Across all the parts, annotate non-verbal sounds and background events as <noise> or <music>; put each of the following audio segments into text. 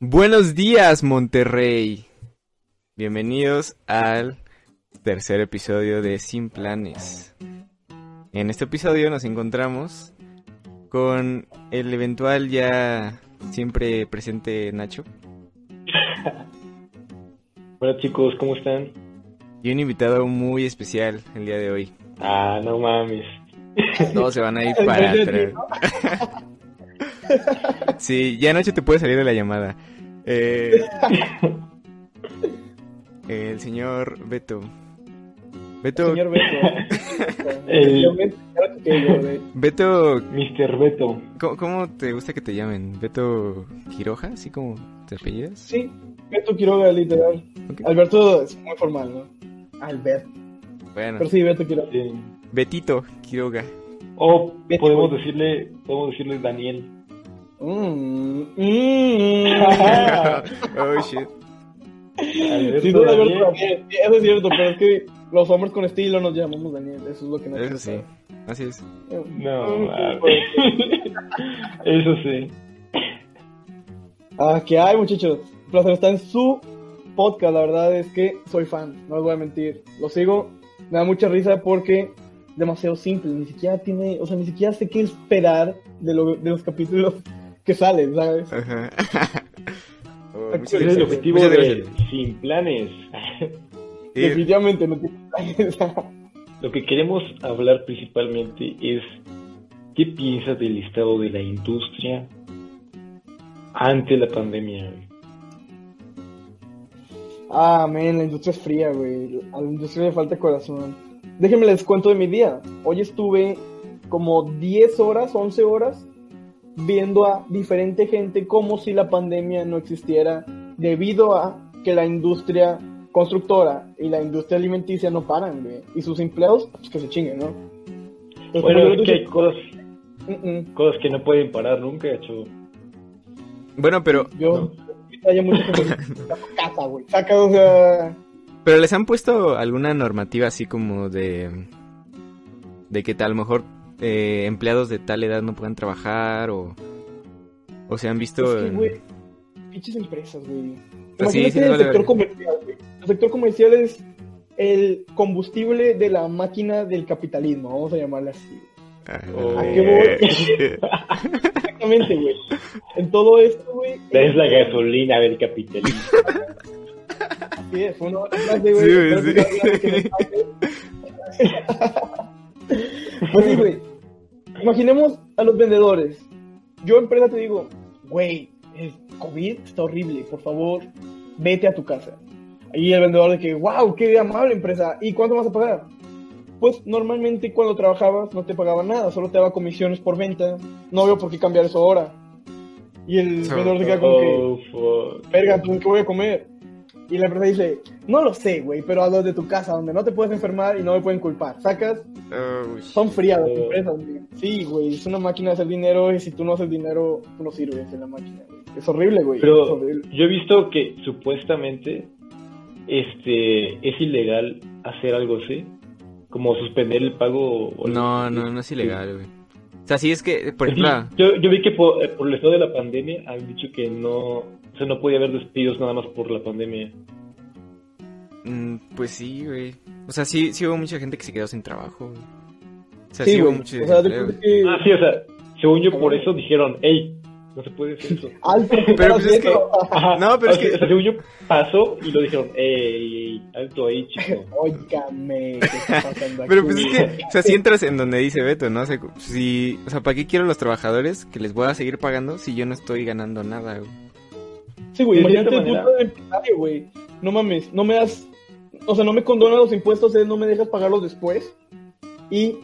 Buenos días, Monterrey. Bienvenidos al tercer episodio de Sin Planes. En este episodio nos encontramos con el eventual ya siempre presente Nacho <laughs> Hola chicos, ¿cómo están? y un invitado muy especial el día de hoy. Ah, no mames. Todos se van a ir <laughs> para atrás. Sí, ya Nacho te puede salir de la llamada. Eh, el señor Beto. Beto, Señor Beto. <laughs> El- güey. Beto, Mr. Beto. ¿cómo, cómo te gusta que te llamen? ¿Beto Quiroja? ¿Así como te apellidas? Sí, Beto Quiroga, literal. Alberto es muy formal, ¿no? Alberto. Bueno, Pero sí, Beto Quiroga. Sí. Betito Quiroga. O Beto. podemos decirle, podemos decirle Daniel. Mm, mm. <laughs> oh shit. Alberto Sí, no, Alberto Daniel. Daniel. Sí, Eso es cierto, pero es que los hombres con estilo nos llamamos Daniel. Eso es lo que nos Eso sí, así es. No, Mm, pues. <laughs> Eso sí. Ah, ¿qué hay, muchachos? Un placer estar en su podcast. La verdad es que soy fan, no les voy a mentir. Lo sigo, me da mucha risa porque demasiado simple. Ni siquiera tiene, o sea, ni siquiera sé qué esperar de, lo- de los capítulos que salen, ¿sabes? Ajá. <laughs> Oh, es el gracias. objetivo de. Sin Planes. <laughs> Sí, Definitivamente no tiene. <laughs> Lo que queremos hablar principalmente es qué piensas del estado de la industria ante la pandemia. güey? ah, men, la industria es fría, güey. A la industria le falta corazón. Déjenme les cuento de mi día. Hoy estuve como 10 horas, 11 horas viendo a diferente gente como si la pandemia no existiera debido a que la industria constructora y la industria alimenticia no paran, güey. Y sus empleados, pues que se chinguen, ¿no? Pues, Bueno, es que hay cosas, cosas que no pueden parar nunca, chavo. Bueno, pero, Yo, hay mucha gente que saca <laughs> casa, güey. Saca, o sea, pero les han puesto alguna normativa así como de de que a lo mejor eh, empleados de tal edad no puedan trabajar o o se han visto es que, en- güey, pinches empresas, güey. Pues sí, sí el vale sector comercial, güey. El sector comercial es el combustible de la máquina del capitalismo, vamos a llamarle así. Ah, ¿A qué voy? Exactamente, güey. En todo esto, güey. Es la gasolina del capitalismo. Así es, fue una buena frase, güey. Sí, güey, sí. <laughs> Pues sí, güey. Imaginemos a los vendedores. Yo, empresa, te digo, güey, el COVID está horrible, por favor, vete a tu casa. Y el vendedor de que, wow, qué amable empresa. ¿Y cuánto vas a pagar? Pues normalmente cuando trabajabas no te pagaban nada, solo te daba comisiones por venta. No veo por qué cambiar eso ahora. Y el vendedor se queda como que, verga, ¿tú qué voy a comer? Y la empresa dice, no lo sé, güey, pero a los de tu casa, donde no te puedes enfermar y no me pueden culpar. Sacas, Oh, son frías las empresas, güey. Sí, güey, es una máquina de hacer dinero y si tú no haces dinero, tú no sirves en la máquina, güey. Es horrible, güey. es Pero horrible. yo he visto que supuestamente este es ilegal hacer algo así, como suspender el pago. o- No, no, no es ilegal, güey. O sea, sí es que, por Sí, ejemplo, yo, yo vi que por, eh, por el estado de la pandemia han dicho que no, o sea, no podía haber despidos nada más por la pandemia. mm, pues sí, güey. O sea, sí, sí hubo mucha gente que se quedó sin trabajo, güey. O sea, Sí, sí, hubo mucho O sea, que... Ah, sí, o sea, según yo por eso dijeron, hey, no se puede hacer eso. <laughs> Alto, Pero pues es que- Ajá, No, pero o es sea, que- o sea, según yo pasó y lo dijeron, ey, alto ahí, chico. Óigame, ¿qué está pasando aquí? Pero pues es que, o sea, si entras en donde dice Beto, ¿no? O sea, si, o sea, ¿para qué quiero los trabajadores que les voy a seguir pagando si yo no estoy ganando nada, güey? Sí, güey, el empresario. No mames, no me das... O sea, no me condonan los impuestos, eh, no me dejas pagarlos después. Y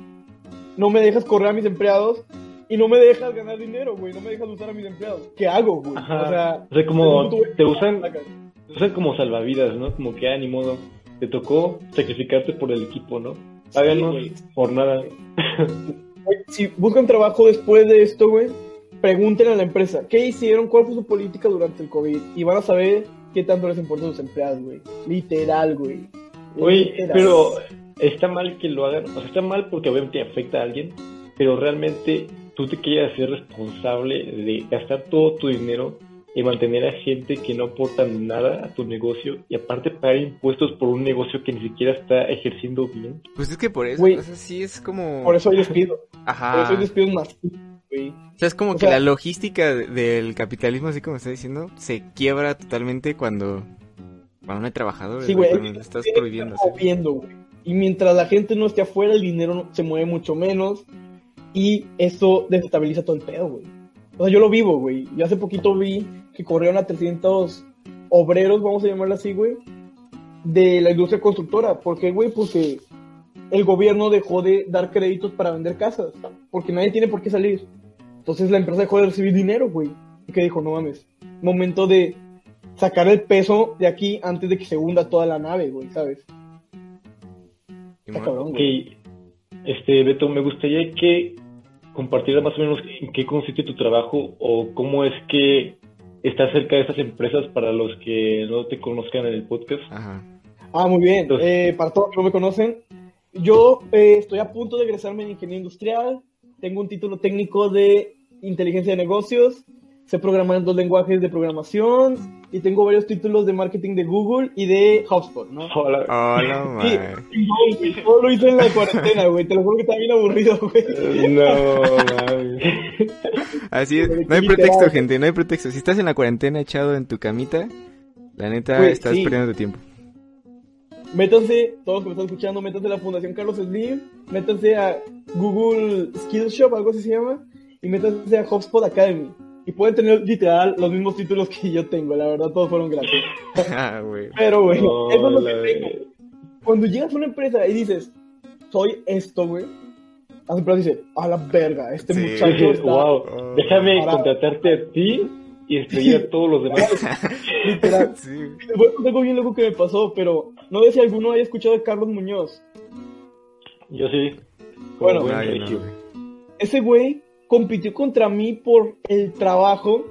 no me dejas correr a mis empleados. Y no me dejas ganar dinero, güey. No me dejas usar a mis empleados. ¿Qué hago, güey? O sea... O sea, como te usan, te usan como salvavidas, ¿no? Como que, ah, ni modo, te tocó sacrificarte por el equipo, ¿no? Páganos güey. por nada. Si buscan trabajo después de esto, güey, pregúntenle a la empresa, ¿qué hicieron? ¿Cuál fue su política durante el COVID? Y van a saber qué tanto les importa a sus empleados, güey. Literal, güey. Oye, pero está mal que lo hagan, o sea, está mal porque obviamente afecta a alguien, pero realmente tú te quieres hacer responsable de gastar todo tu dinero y mantener a gente que no aporta nada a tu negocio y aparte pagar impuestos por un negocio que ni siquiera está ejerciendo bien. Pues es que por eso, Güey. o sea, sí es como... Por eso hay despidos. Por Ajá. eso hay despidos más. Güey. O sea, es como O que sea- la logística de- del capitalismo, así como está diciendo, se quiebra totalmente cuando, cuando no hay trabajadores, Sí, güey, cuando lo estás prohibiendo moviendo, güey. Y mientras la gente no esté afuera, el dinero se mueve mucho menos. Y eso desestabiliza todo el pedo, güey. O sea, yo lo vivo, güey. Y hace poquito vi que corrieron a 300 obreros, vamos a llamarlo así, güey, de la industria constructora. ¿Por qué, güey? Porque el gobierno dejó de dar créditos para vender casas. Porque nadie tiene por qué salir. Entonces la empresa dejó de recibir dinero, güey. Y que dijo, no mames, momento de sacar el peso de aquí antes de que se hunda toda la nave, güey, ¿sabes? Está cabrón, Ok, güey. este, Beto, me gustaría que compartieras más o menos en qué consiste tu trabajo o cómo es que estás cerca de estas empresas para los que no te conozcan en el podcast. Ajá. Ah, muy bien. Entonces- Eh, para todos los que no me conocen, yo eh, estoy a punto de egresarme en ingeniería industrial. Tengo un título técnico de inteligencia de negocios. Sé programar en dos lenguajes de programación. Y tengo varios títulos de marketing de Google y de HubSpot, ¿no? Hola. Hola, Sí, güey. Todo lo hice en la cuarentena, güey. Te lo juro que está bien aburrido, güey. No, mames. Así es, no hay pretexto, gente, no hay pretexto. Si estás en la cuarentena echado en tu camita, la neta Güey, estás sí. perdiendo tu tiempo. Métanse, todos los que me están escuchando, métanse a la Fundación Carlos Slim, métanse a Google Skillshop, algo así se llama, y métanse a HubSpot Academy. Y pueden tener literal los mismos títulos que yo tengo, la verdad, todos fueron gratis. <laughs> Ah, güey. Pero, güey, No, eso es lo que tengo. Cuando llegas a una empresa y dices, soy esto, güey, la empresa dice, a la verga, este Sí. muchacho está wow, Oh. déjame Para- contratarte a ti y a todos los demás. <laughs> literal. <laughs> Sí. Contar algo bien loco que me pasó, pero no sé si alguno haya escuchado de Carlos Muñoz. Yo sí. como Bueno, No, güey. ese güey compitió contra mí por el trabajo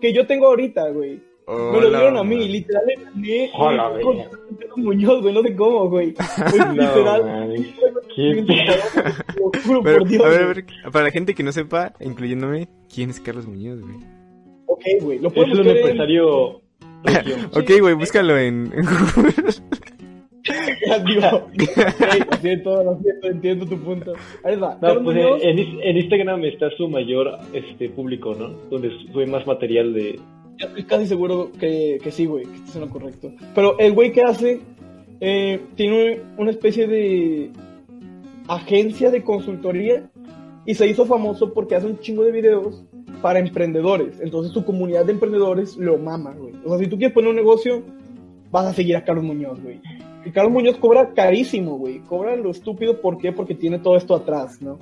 que yo tengo ahorita, güey. Me lo dieron a mí, madre. literal le gané Hola, con verga. Carlos Muñoz, güey, no sé cómo, güey. Güey, <laughs> No, literal. <laughs> Pero, por Dios. a ver, a güey. ver, para la gente que no sepa, incluyéndome, ¿quién es Carlos Muñoz, güey? Ok, güey, lo Es puedes un buscar en... empresario <laughs> regio. Ok, güey, búscalo en, en Google. <laughs> Digo, ok, lo siento, lo siento, entiendo tu punto. Ahí va, No, Carlos pues en, Instagram está su mayor este público, ¿no? Donde sube más material de... estoy casi seguro que, que sí, güey, que estás en lo correcto. Pero el güey que hace, eh, tiene una especie de agencia de consultoría y se hizo famoso porque hace un chingo de videos para emprendedores. Entonces tu comunidad de emprendedores lo mama, güey. O sea, si tú quieres poner un negocio, vas a seguir a Carlos Muñoz, güey. Carlos Muñoz cobra carísimo, güey. Cobra lo estúpido, ¿por qué? Porque tiene todo esto atrás, ¿no?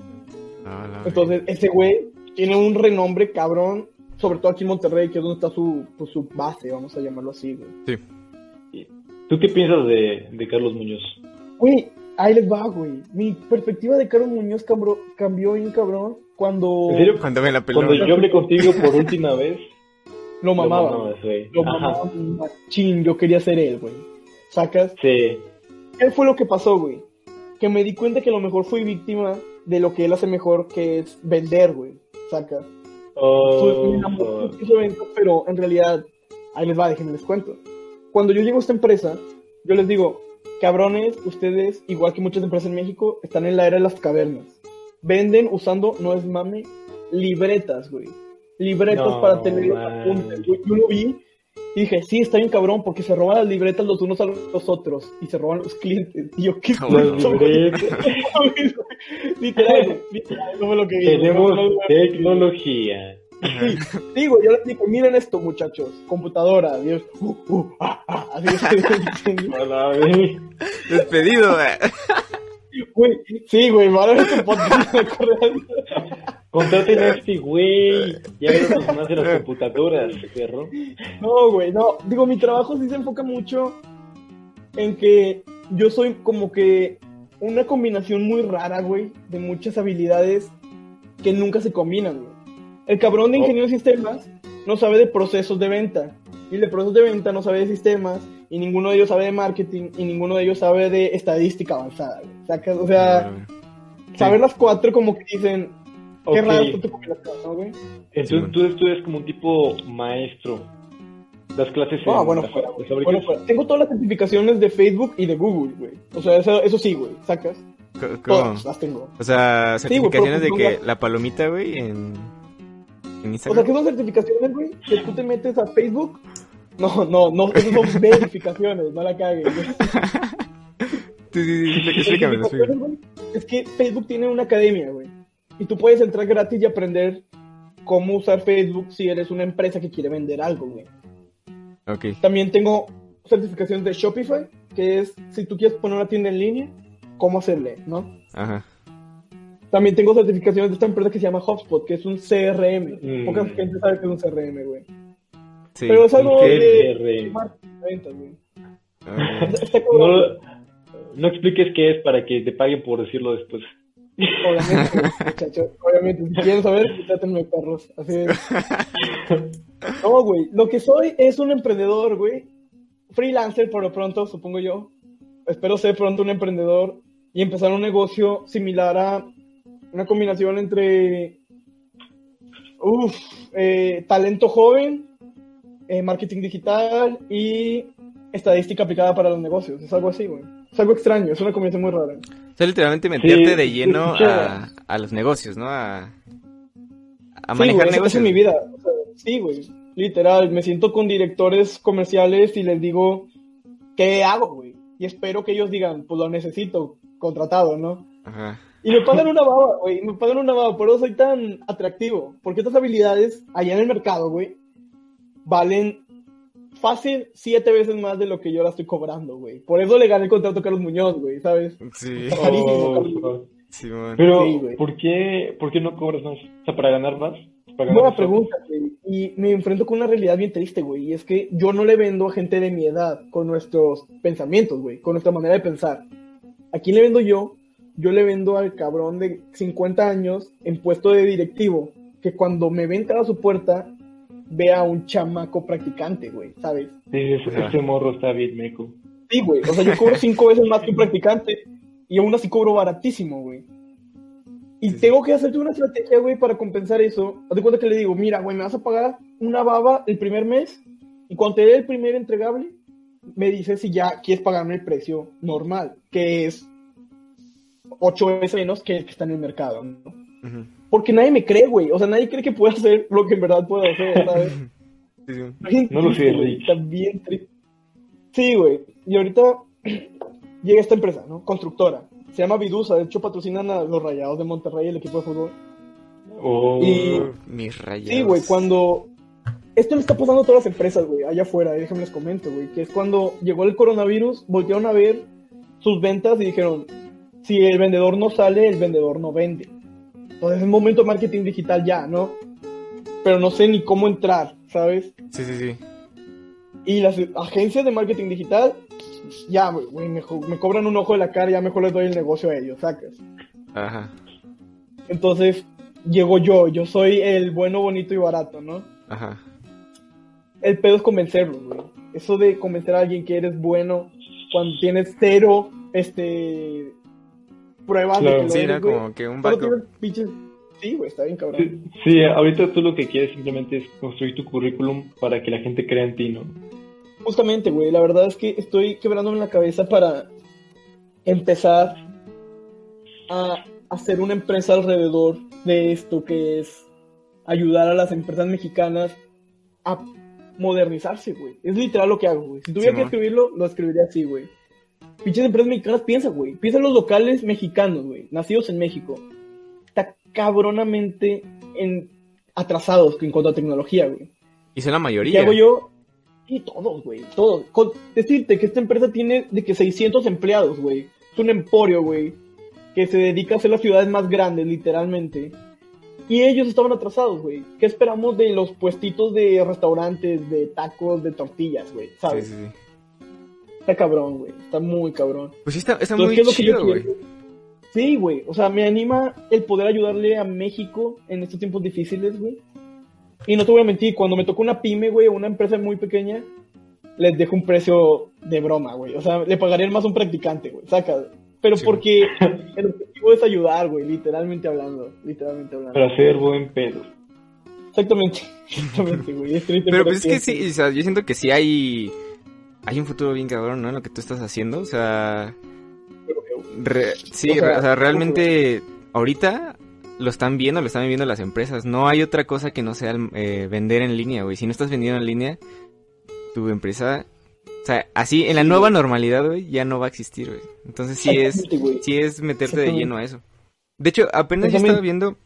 Ah, la Entonces, ese güey tiene un renombre cabrón, sobre todo aquí en Monterrey, que es donde está su, pues, su base, vamos a llamarlo así, güey. Sí. ¿Tú qué piensas de, de Carlos Muñoz? Güey, ahí les va, güey. Mi perspectiva de Carlos Muñoz cambió, cambió bien cabrón cuando ¿En serio? Cuando me la peló. Cuando yo hablé contigo por última vez, lo mamaba. Lo güey. mamabas, güey. Lo mamaba machín, yo quería ser él, güey. ¿Sacas? Sí. ¿Qué fue lo que pasó, güey? Que me di cuenta que a lo mejor fui víctima de lo que él hace mejor, que es vender, güey. ¿Sacas? Oh, pero en realidad, ahí les va, déjenme les cuento. Cuando yo llego a esta empresa, yo les digo, cabrones, ustedes, igual que muchas empresas en México, están en la era de las cavernas. Venden usando, no es mame, libretas, güey. Libretas No, para tener apuntes. Yo lo vi y dije, sí, está bien cabrón, porque se roban las libretas los unos a los otros y se roban los clientes. Y yo, ¿qué Las libretas. Literal, no fue lo que. Tenemos No, no, no, tecnología. Sí, güey, yo les digo, miren esto, muchachos, computadora, Dios, uh, uh, ah, ah. Despedido, güey. Güey, sí, güey, van a ver tu podcast. <laughs> Contraten este güey. Ya vemos más de las computadoras, perro. No, güey, no, digo, mi trabajo sí se enfoca mucho en que yo soy como que una combinación muy rara, güey, de muchas habilidades que nunca se combinan, güey. El cabrón de Oh. ingeniero de sistemas no sabe de procesos de venta. Y el de procesos de venta no sabe de sistemas. Y ninguno de ellos sabe de marketing. Y ninguno de ellos sabe de estadística avanzada, güey. Sacas, o sea, saber las cuatro como que dicen, qué raro tu combinación, ¿no, güey? Entonces tú, tú eres como un tipo maestro das clases Ah, en bueno, las- fuera, las. Bueno, fuera. Tengo todas las certificaciones de Facebook y de Google, güey. O sea, eso, eso sí, güey. Sacas. Co- ¿Cómo? Todas las tengo. O sea, Sí, certificaciones de pues, que la palomita, güey, en, en O sea, Instagram. ¿qué son certificaciones, güey? Que tú te metes a Facebook. No, no, no, eso son <laughs> verificaciones, no la cagues, güey. Sí, sí, sí, explí- explícame, Es que Facebook tiene una academia, güey. Y tú puedes entrar gratis y aprender cómo usar Facebook si eres una empresa que quiere vender algo, güey. Ok. También tengo certificaciones de Shopify, que es si tú quieres poner una tienda en línea, cómo hacerle, ¿no? Ajá. También tengo certificaciones de esta empresa que se llama HubSpot, que es un CRM. Mm. Poca gente sabe que es un CRM, güey. Sí. Pero es algo ¿Qué de marketing. Ah. <laughs> No, no expliques qué es para que te paguen por decirlo después. Obviamente, <laughs> muchachos, obviamente, si quieren saber, trátenme perros, así es. <laughs> No, güey, lo que soy es un emprendedor, güey, freelancer por lo pronto, supongo yo. Espero ser pronto un emprendedor y empezar un negocio similar a una combinación entre, uf, eh, talento joven, eh, marketing digital y estadística aplicada para los negocios. Es algo así, güey. Es algo extraño, es una combinación muy rara. O sea, literalmente meterte Sí, de lleno sí, a, a los negocios, ¿no? A, a Sí, manejar güey, esa- esa negocios. es mi vida. O sea, sí, güey. Literal, me siento con directores comerciales y les digo, ¿qué hago, güey? Y espero que ellos digan, pues lo necesito, contratado, ¿no? Ajá. Y me pagan una baba, güey. Me pagan una baba, por eso soy tan atractivo. Porque estas habilidades, allá en el mercado, güey, valen fácil siete veces más de lo que yo la estoy cobrando, güey. Por eso le gané el contrato a Carlos Muñoz, güey, ¿sabes? Sí, carísimo, Oh, oh. Pero, Sí, güey. ¿por, qué, ¿por qué no cobras más? O sea, para ganar más. ¿Para ganar Buena más? pregunta, güey. Y me enfrento con una realidad bien triste, güey. Y es que yo no le vendo a gente de mi edad con nuestros pensamientos, güey. Con nuestra manera de pensar. ¿A quién le vendo yo? Yo le vendo al cabrón de 50 años en puesto de directivo. Que cuando me ve entrar a su puerta, vea a un chamaco practicante, güey. ¿Sabes? Dices, Ajá. este morro está bien meco. Sí, güey. O sea, yo cobro cinco veces más que un practicante. Y aún así cobro baratísimo, güey. Y Sí, sí. tengo que hacerte una estrategia, güey, para compensar eso. Haz de cuenta que le digo, mira, güey, me vas a pagar una baba el primer mes. Y cuando te dé el primer entregable, me dices si ya quieres pagarme el precio normal, que es ocho veces menos que el que está en el mercado, ¿no? Ujú. Porque nadie me cree, güey. O sea, nadie cree que pueda hacer lo que en verdad puedo hacer, <laughs> ¿sabes? Sí, sí. Bien No lo sé, güey. Está bien triste. Sí, güey. Y ahorita <clears throat> llega esta empresa, ¿no? Constructora. Se llama Vidusa. De hecho, patrocinan a los Rayados de Monterrey, el equipo de fútbol. Oh, Y- mis rayos. Sí, güey. Cuando... Esto le está pasando a todas las empresas, güey, allá afuera. Déjenme les comento, güey. Que es cuando llegó el coronavirus, voltearon a ver sus ventas y dijeron, si el vendedor no sale, el vendedor no vende. Entonces es momento de marketing digital ya, ¿no? Pero no sé ni cómo entrar, ¿sabes? Sí, sí, sí. Y las agencias de marketing digital, ya, güey, me, me cobran un ojo de la cara, ya mejor les doy el negocio a ellos, sacas. Ajá. Entonces, llego yo, yo soy el bueno, bonito y barato, ¿no? Ajá. El pedo es convencerlos, güey. Eso de convencer a alguien que eres bueno cuando tienes cero, este, pruebas Claro. de que lo Sí, eres, era güey. como que un backup. pinches... Sí, güey, está bien cabrón. Sí, sí, ahorita tú lo que quieres simplemente es construir tu currículum para que la gente crea en ti, ¿no? Justamente, güey, la verdad es que estoy quebrándome la cabeza para empezar a hacer una empresa alrededor de esto que es ayudar a las empresas mexicanas a modernizarse, güey. Es literal lo que hago, güey. Si tuviera que escribirlo, lo escribiría así, güey. Pinches empresas mexicanas, piensa, güey. Piensa en los locales mexicanos, güey. Nacidos en México. Está cabronamente en... atrasados en cuanto a tecnología, güey. Y son la ¿Qué mayoría. hago yo? Y todos, güey, todos. Con decirte que esta empresa tiene de que 600 empleados, güey. Es un emporio, güey, que se dedica a hacer las ciudades más grandes, literalmente. Y ellos estaban atrasados, güey. ¿Qué esperamos de los puestitos de restaurantes, de tacos, de tortillas, güey? Sí, ¿Sabes? sí, sí. Está cabrón, güey. Está muy cabrón. Pues sí, está, está Entonces, muy ¿qué es lo que yo chido, güey. Sí, güey. O sea, me anima el poder ayudarle a México en estos tiempos difíciles, güey. Y no te voy a mentir, cuando me tocó una pyme, güey, o una empresa muy pequeña, les dejo un precio de broma, güey. O sea, le pagarían más a un practicante, güey. Saca. Pero Sí. porque <laughs> el objetivo es ayudar, güey, literalmente hablando. Literalmente hablando. Para hacer buen pedo. Exactamente, <laughs> exactamente, güey. Es triste, Pero pues es que sí. sí, o sea, yo siento que sí hay hay un futuro bien cabrón, ¿no? En lo que tú estás haciendo, o sea, re- sí, O sea, re- o sea, realmente ahorita lo están viendo, lo están viendo las empresas. No hay otra cosa que no sea eh, vender en línea, güey. Si no estás vendiendo en línea, tu empresa, o sea, así en la nueva normalidad, güey, ya no va a existir, güey. Entonces sí es, sí es meterte de lleno a eso. De hecho, apenas yo estaba viendo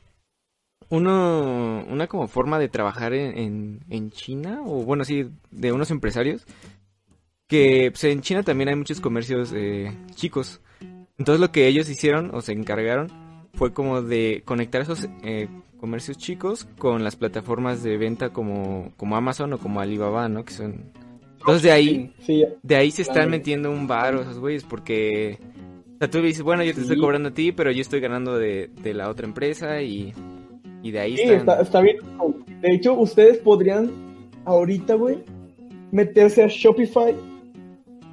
uno, una como forma de trabajar en, en, en China, o bueno, sí, de unos empresarios, que pues, en China también hay muchos comercios eh, chicos. Entonces lo que ellos hicieron o se encargaron fue como de conectar esos eh, comercios chicos con las plataformas de venta como, como Amazon o como Alibaba, ¿no? Que son... Entonces de ahí, Sí, de ahí se están Claro. metiendo un bar esos güeyes porque... O sea, tú dices, bueno, yo te estoy cobrando a ti, pero yo estoy ganando de, de la otra empresa y, y de ahí están... está, está bien. De hecho, ustedes podrían ahorita, güey, meterse a Shopify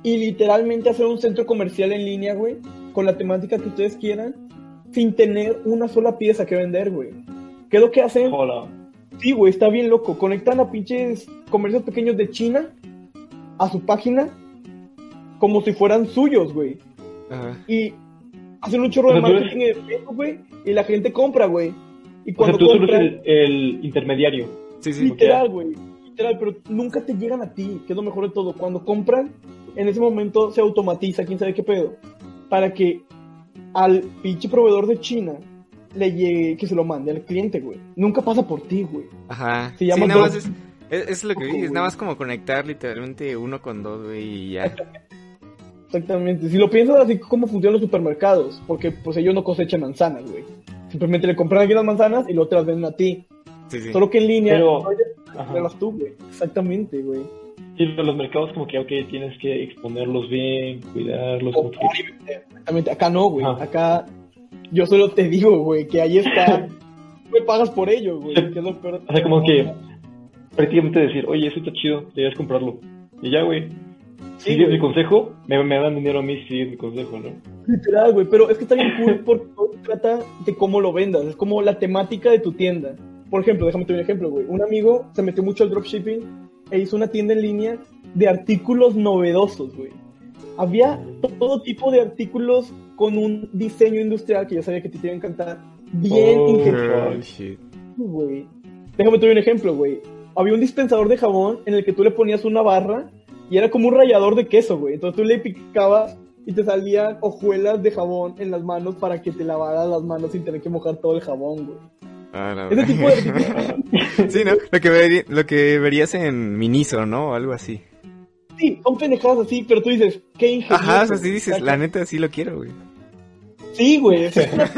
y literalmente hacer un centro comercial en línea, güey, con la temática que ustedes quieran, sin tener una sola pieza que vender, güey. ¿Qué es lo que hacen? Hola. Sí, güey, está bien loco. Conectan a pinches comercios pequeños de China a su página como si fueran suyos, güey. Ajá. Y hacen un chorro de O sea, tú eres- marketing en Facebook, güey, y la gente compra, güey. Y O sea, cuando tú solo compran, eres el, el intermediario. Sí, sí. literal, güey, literal, pero nunca te llegan a ti, que es lo mejor de todo. Cuando compran, en ese momento se automatiza, quién sabe qué pedo, para que al pinche proveedor de China le llegue, que se lo mande al cliente, güey. Nunca pasa por ti, güey. Ajá. Se Sí, llama nada más drop- es, es, es lo que vi, es nada más como conectar literalmente uno con dos, güey, y ya. Exactamente. Si lo piensas así como funcionan los supermercados, porque pues ellos no cosechan manzanas, güey. Simplemente le compran aquí las manzanas y luego te las venden a ti. Sí, sí. Solo que en línea, Pero- no hay de- Ajá. las tú, güey. Exactamente, güey. Sí, pero los mercados como que, ok, tienes que exponerlos bien, cuidarlos. como que- Exactamente. Acá no, güey. Acá yo solo te digo, güey, que ahí está. <laughs> me pagas por ello, güey. Que es lo peor. O sea, como que prácticamente decir, oye, eso está chido, deberías comprarlo. Y ya, güey. Sí, sigues güey. mi consejo, me, me dan dinero a mí si sigues mi consejo, ¿no? Literal, güey, pero es que está bien cool porque trata de cómo lo vendas, es como la temática de tu tienda. Por ejemplo, déjame te un ejemplo, güey. Un amigo se metió mucho al dropshipping e hizo una tienda en línea de artículos novedosos, güey. Había todo tipo de artículos con un diseño industrial que yo sabía que te iba a encantar, bien Oh, ingeniero, shit. güey. Déjame te doy un ejemplo, güey. Había un dispensador de jabón en el que tú le ponías una barra y era como un rallador de queso, güey. Entonces tú le picabas y te salían hojuelas de jabón en las manos para que te lavaras las manos sin tener que mojar todo el jabón, güey. Ah, Ese tipo de... sí, ¿no? Lo que, veri- lo que verías en Miniso, ¿no? O algo así. Sí, son pendejadas así, pero tú dices, qué ingenioso. Ajá, o sea, sí dices, la neta sí lo quiero, güey. Sí, güey. es <laughs> una-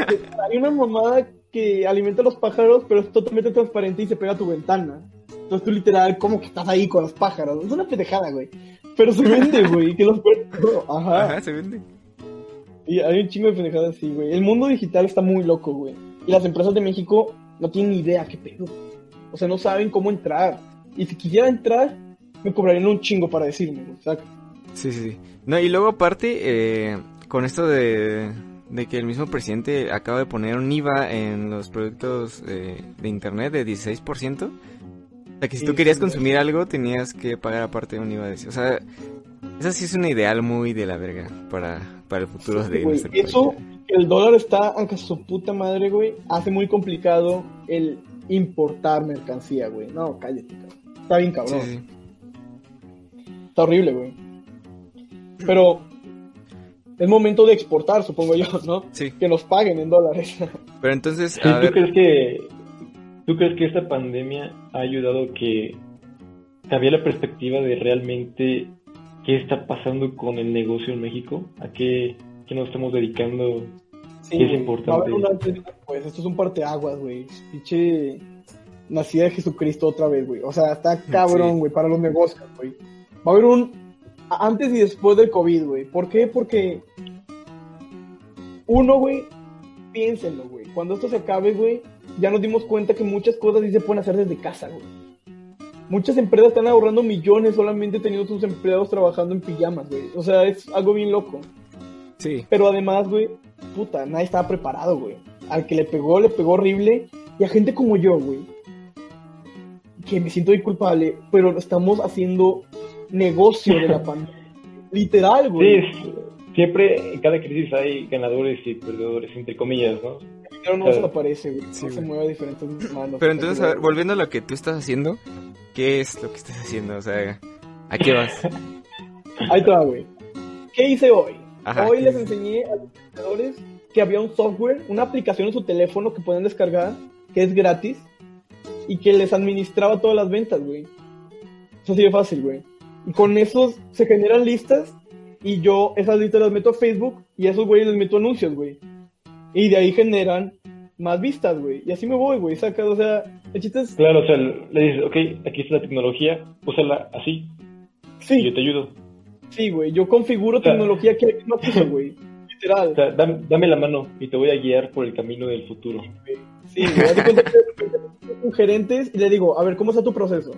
hay una mamada que alimenta a los pájaros, pero es totalmente transparente y se pega a tu ventana. Entonces tú literal, como que estás ahí con los pájaros. Es una pendejada, güey. Pero se vende, güey. Que los <laughs> Ajá. Ajá, se vende. Y hay un chingo de pendejadas así, güey. El mundo digital está muy loco, güey. Y las empresas de México no tienen ni idea qué pedo. O sea, no saben cómo entrar. Y si quisiera entrar, me cobrarían un chingo para decirme, güey. ¿sabes? Sí, sí, sí. No, y luego aparte, eh, con esto de, de que el mismo presidente acaba de poner un IVA en los productos eh, de internet de 16%. O sea, que si Sí, tú querías sí, consumir algo, tenías que pagar aparte un IVA de. O sea, esa sí es un ideal muy de la verga para, para el futuro de nuestro eso, país. El dólar está, aunque su puta madre, güey, hace muy complicado el importar mercancía, güey. No, cállate, cabrón. Está bien cabrón. sí. Está horrible, güey. Pero es momento de exportar, supongo yo, ¿no? Sí, Que nos paguen en dólares. <laughs> pero entonces, a ¿tú, ver, crees que, ¿Tú crees que esta pandemia ha ayudado que cambie la perspectiva de realmente qué está pasando con el negocio en México? ¿A qué, qué nos estamos dedicando? Sí, Es importante. Va a haber un antes después. Esto es un parteaguas, güey. Pinche nacida de Jesucristo otra vez, güey. O sea, está cabrón, Sí. güey, para los negocios, güey. Va a haber un antes y después del COVID, güey. ¿Por qué? Porque uno, güey, piénsenlo, güey. Cuando esto se acabe, güey, ya nos dimos cuenta que muchas cosas sí se pueden hacer desde casa, güey. Muchas empresas están ahorrando millones solamente teniendo sus empleados trabajando en pijamas, güey. O sea, es algo bien loco. Sí, Pero además, güey, puta, nadie estaba preparado, güey. Al que le pegó, le pegó horrible. Y a gente como yo, güey, que me siento muy culpable, pero estamos haciendo negocio de la <laughs> pandemia. Literal, güey. Sí, es- siempre en cada crisis hay ganadores y perdedores, entre comillas, ¿no? Pero no se aparece, güey. Sí, no se mueve a diferentes manos. Pero entonces, a ver, volviendo a lo que tú estás haciendo, ¿qué es lo que estás haciendo? O sea, ¿a qué vas? <laughs> Ahí va, güey. ¿Qué hice hoy? Ajá. Hoy les enseñé a los vendedores que había un software, una aplicación en su teléfono que pueden descargar, que es gratis, y que les administraba todas las ventas, güey. Eso sí de fácil, güey. Y con esos se generan listas, y yo esas listas las meto a Facebook, y a esos güeyes les meto anuncios, güey. Y de ahí generan más vistas, güey. Y así me voy, güey. Saca, o sea, el chiste es... Claro, o sea, le dices, ok, aquí está la tecnología, úsala así, y Sí, yo te ayudo. Sí, güey. Yo configuro tecnología que no quiso, güey. Literal. O sea, dame, dame la mano y te voy a guiar por el camino del futuro. Sí, cuenta que <laughs> con gerentes y le digo, a ver, ¿cómo está tu proceso?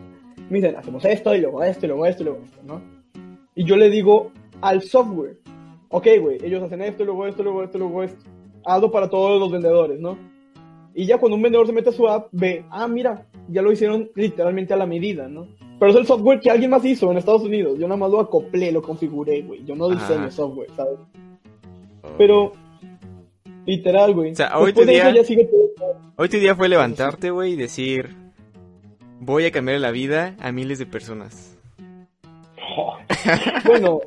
Me dicen, hacemos esto y luego esto y luego esto y luego esto, ¿no? Y yo le digo al software, ok, güey, ellos hacen esto y luego esto, luego esto, luego esto. Hazlo para todos los vendedores, ¿no? Y ya cuando un vendedor se mete a su app, ve, ah, mira, ya lo hicieron literalmente a la medida, ¿no? Pero es el software que alguien más hizo en Estados Unidos. Yo nada más lo acoplé, lo configuré, güey. Yo no diseño Ah. software, ¿sabes? Pero, literal, güey. O sea, hoy tu día- ya sigue todo. Hoy tu día fue levantarte, güey, y decir, voy a cambiar la vida a miles de personas. <laughs> Bueno,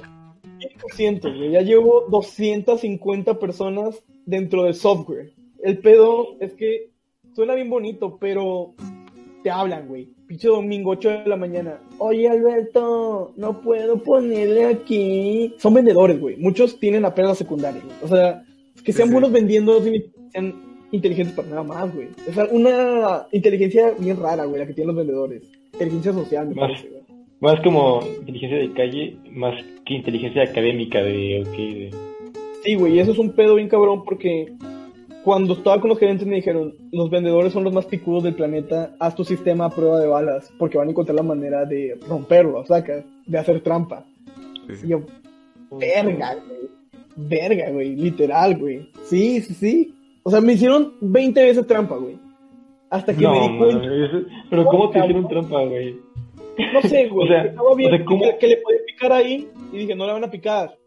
100%, güey. Ya llevo 250 personas dentro del software. El pedo es que suena bien bonito, pero te hablan, güey. Pinche domingo, 8 de la mañana. Oye, Alberto, no puedo ponerle aquí. Son vendedores, güey. Muchos tienen apenas secundaria, güey. O sea, que sean Sí. buenos vendiendo no sean inteligentes para nada más, güey. Es una inteligencia bien rara, güey, la que tienen los vendedores. Inteligencia social, me Más. parece, güey. Más como inteligencia de calle, más que inteligencia académica de, ok, de... Sí, güey, y eso es un pedo bien cabrón porque cuando estaba con los gerentes me dijeron, los vendedores son los más picudos del planeta, haz tu sistema a prueba de balas porque van a encontrar la manera de romperlo, sacas, de hacer trampa. Y yo, verga, güey, verga, güey, literal, güey. Sí, sí, sí. O sea, me hicieron 20 veces trampa, güey. Hasta que me di cuenta. pero ¿cómo te hicieron trampa, güey? No sé, <laughs> güey. O sea, estaba bien o sea, ¿cómo? que, le podía picar ahí y dije, no le van a picar.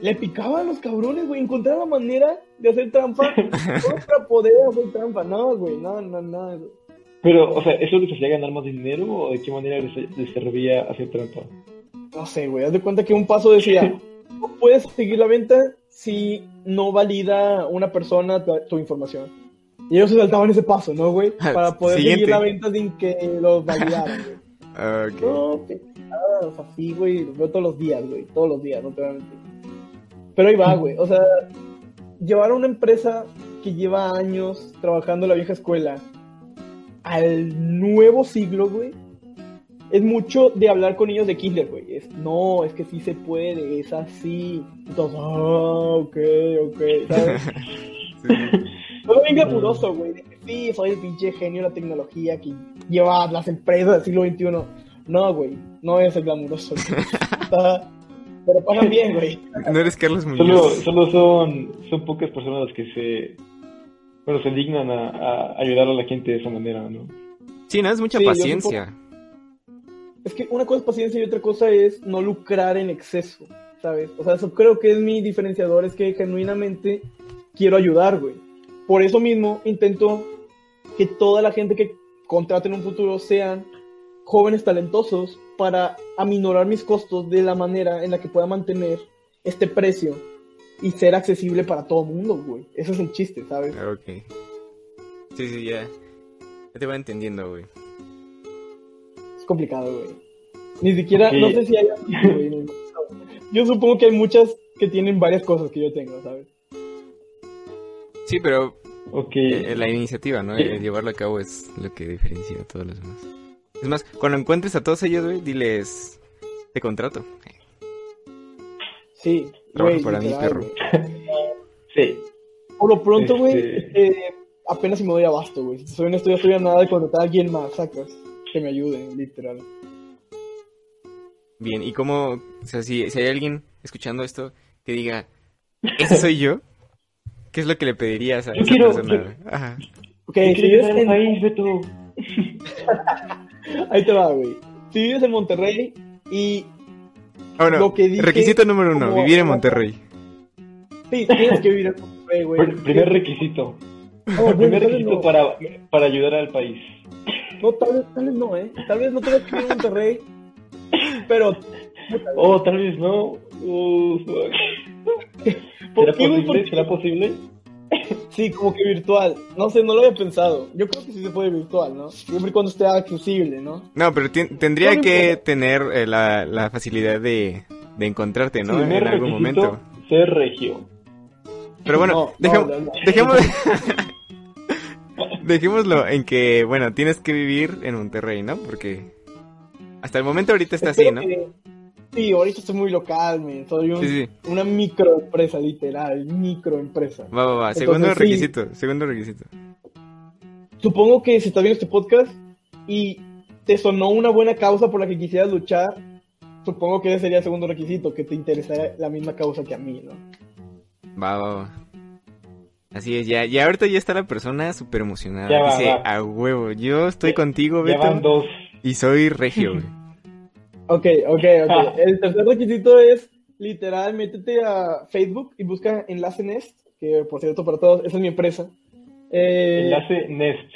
Le picaban los cabrones, güey. Encontraron la manera de hacer trampa <laughs> para poder hacer trampa. No, güey, no, no, no. güey. Pero, o sea, ¿eso les hacía ganar más dinero o de qué manera les, les servía hacer trampa? No sé, güey. Haz de cuenta que un paso decía, no puedes seguir la venta si no valida una persona tu, tu información. Y ellos se saltaban ese paso, ¿no, güey? <laughs> Para poder Siguiente. seguir la venta sin que los validaran, güey. <laughs> Ok. No, que nada, o sea, sí, güey, lo veo todos los días, güey, todos los días, no te voy a mentir. Pero ahí va, güey, o sea, llevar a una empresa que lleva años trabajando en la vieja escuela al nuevo siglo, güey, es mucho de hablar con niños de kinder, güey. Es, no, es que sí se puede, es así. Entonces, ah, ok, ok, ¿sabes? <laughs> Todo <laughs> bien glamuroso, güey. Sí, soy el pinche genio de la tecnología que lleva las empresas del siglo XXI. No, güey, no es el glamuroso. güey. <laughs> Está- Pero pagan bien, güey. No eres Carlos Solo, Muñoz. solo son, son pocas personas las que se, bueno, se dignan a, a ayudar a la gente de esa manera, ¿no? Sí, no, es mucha Sí, paciencia. Es que una cosa es paciencia y otra cosa es no lucrar en exceso, ¿sabes? O sea, eso creo que es mi diferenciador, es que genuinamente quiero ayudar, güey. Por eso mismo intento que toda la gente que contrate en un futuro sean jóvenes talentosos para aminorar mis costos de la manera en la que pueda mantener este precio y ser accesible para todo el mundo, güey. Ese es el chiste, ¿sabes? Ok. Sí, sí, ya. Ya te va entendiendo, güey. Es complicado, güey. Ni siquiera, no sé si hay... <laughs> güey, Yo supongo que hay muchas que tienen varias cosas que yo tengo, ¿sabes? Sí, pero Ok. eh, la iniciativa, ¿no? El llevarlo a cabo es lo que diferencia a todos los demás. Es más, cuando encuentres a todos ellos, güey, diles, te contrato. Sí, Trabaja güey, para mí, perro. Sí. Por lo pronto, güey, Este- eh, apenas si me doy abasto, güey. Si soy honesto, yo estoy a nada de contratar a alguien más, sacas. Que me ayude, literal. Bien, ¿y cómo, o sea, si, si hay alguien escuchando esto que diga, ese soy yo, ¿qué es lo que le pedirías a Yo esa quiero- persona? yo-? Ajá. Ok, ¿Qué si vives hacer en, país, Beto? <laughs> Ahí te va, güey. Si vives en Monterrey y Bueno, Lo que dije requisito número uno, como- vivir en Monterrey. sí, tienes que vivir en Monterrey, güey. Pr- Primer requisito. No, güey, Primer requisito no. para, para ayudar al país. No, tal vez, tal vez no, ¿eh? Tal vez no tengas que vivir en Monterrey, pero... Oh, tal vez no. Uh, fuck. ¿Por ¿Será posible? ¿Será posible? Sí, como que virtual. No sé, no lo había pensado. Yo creo que sí se puede virtual, ¿no? Siempre y cuando esté accesible, ¿no? No, pero tendría No, que tener eh, la, la facilidad de, de encontrarte, ¿no? En algún momento. ser regio. Pero bueno, No, dejam- dejemos... <laughs> dejémoslo en que, bueno, tienes que vivir en Monterrey, ¿no? Porque hasta el momento ahorita está así, ¿no? que- Sí, ahorita estoy muy local, man. Soy un- Sí, sí. una microempresa, literal. Microempresa. Va, va, va. Entonces, Segundo sí. requisito, segundo requisito. Supongo que si estás viendo este podcast y te sonó una buena causa por la que quisieras luchar, supongo que ese sería el segundo requisito, que te interesara la misma causa que a mí, ¿no? Va, va, va. Así es, ya, ya ahorita ya está la persona súper emocionada. Ya va, Dice, va. a huevo, yo estoy Ya- contigo, Ya van Beto, dos. y soy regio, güey. Ok, ok, ok. El tercer requisito es, literal, métete a Facebook y busca Enlace Nest, que por cierto para todos, esa es mi empresa. Eh, Enlace Nest.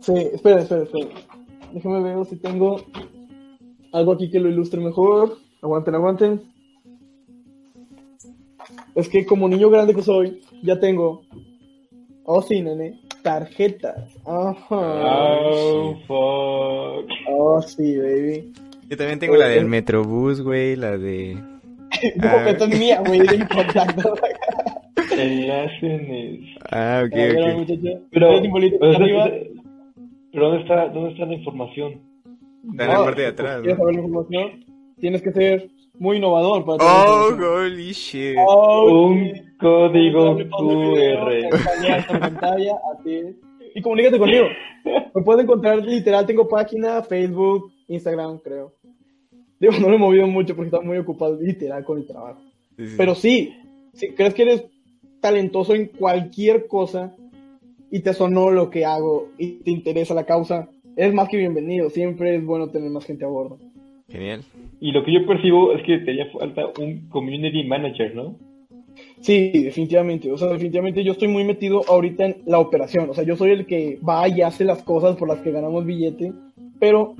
Sí, espera, espera, espera. Déjame ver si tengo algo aquí que lo ilustre mejor. Aguanten, aguanten. Es que como niño grande que soy, ya tengo. Oh, sí, nene. Tarjetas. Ajá. Oh, fuck. Oh, sí, baby. Yo también tengo la del Metrobús, güey, la de... <laughs> No, Ah. esta es mía, güey, de mi contacto. Enlace Nest. Ah, ok, ok. muchacho. Pero, pero, arriba. pero ¿dónde está, dónde está la información? Está en la parte de atrás, ¿Quieres saber la información? Tienes que ser muy innovador para tener Oh, holy shit. Oh, Un sí. código QR. <laughs> pantalla, así es. Y comunícate conmigo. Me puedes encontrar literal, tengo página, Facebook, Instagram, creo. Digo, no lo he movido mucho porque estaba muy ocupado literal con el trabajo. Sí, sí. Pero sí, si crees que eres talentoso en cualquier cosa y te sonó lo que hago y te interesa la causa, eres más que bienvenido. Siempre es bueno tener más gente a bordo. Genial. Y lo que yo percibo es que te haría falta un community manager, ¿no? Sí, definitivamente. O sea, definitivamente yo estoy muy metido ahorita en la operación. O sea, yo soy el que va y hace las cosas por las que ganamos billete. Pero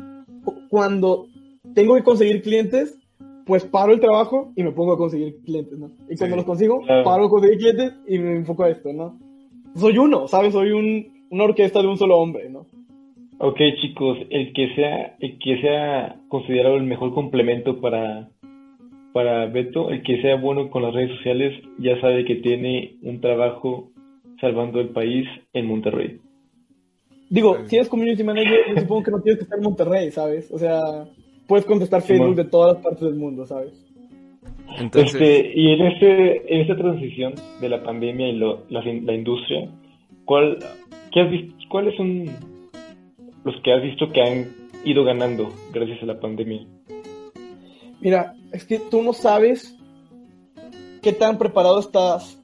cuando tengo que conseguir clientes, pues paro el trabajo y me pongo a conseguir clientes, ¿no? Y cuando Sí, los consigo, claro. paro de conseguir clientes y me enfoco a esto, ¿no? Soy uno, ¿sabes? Soy un, una orquesta de un solo hombre, ¿no? Ok, chicos, el que sea, el que sea considerado el mejor complemento para, para Beto, el que sea bueno con las redes sociales, ya sabe que tiene un trabajo salvando el país en Monterrey. Digo, Sí. si eres community manager, yo supongo que no tienes que estar en Monterrey, ¿sabes? O sea, puedes contestar Facebook bueno. de todas las partes del mundo, ¿sabes? Entonces, Este, y en este, en esta transición de la pandemia y lo- la, la industria, ¿cuál, qué has vis- ¿cuáles son los que has visto que han ido ganando gracias a la pandemia? Mira, es que tú no sabes qué tan preparado estás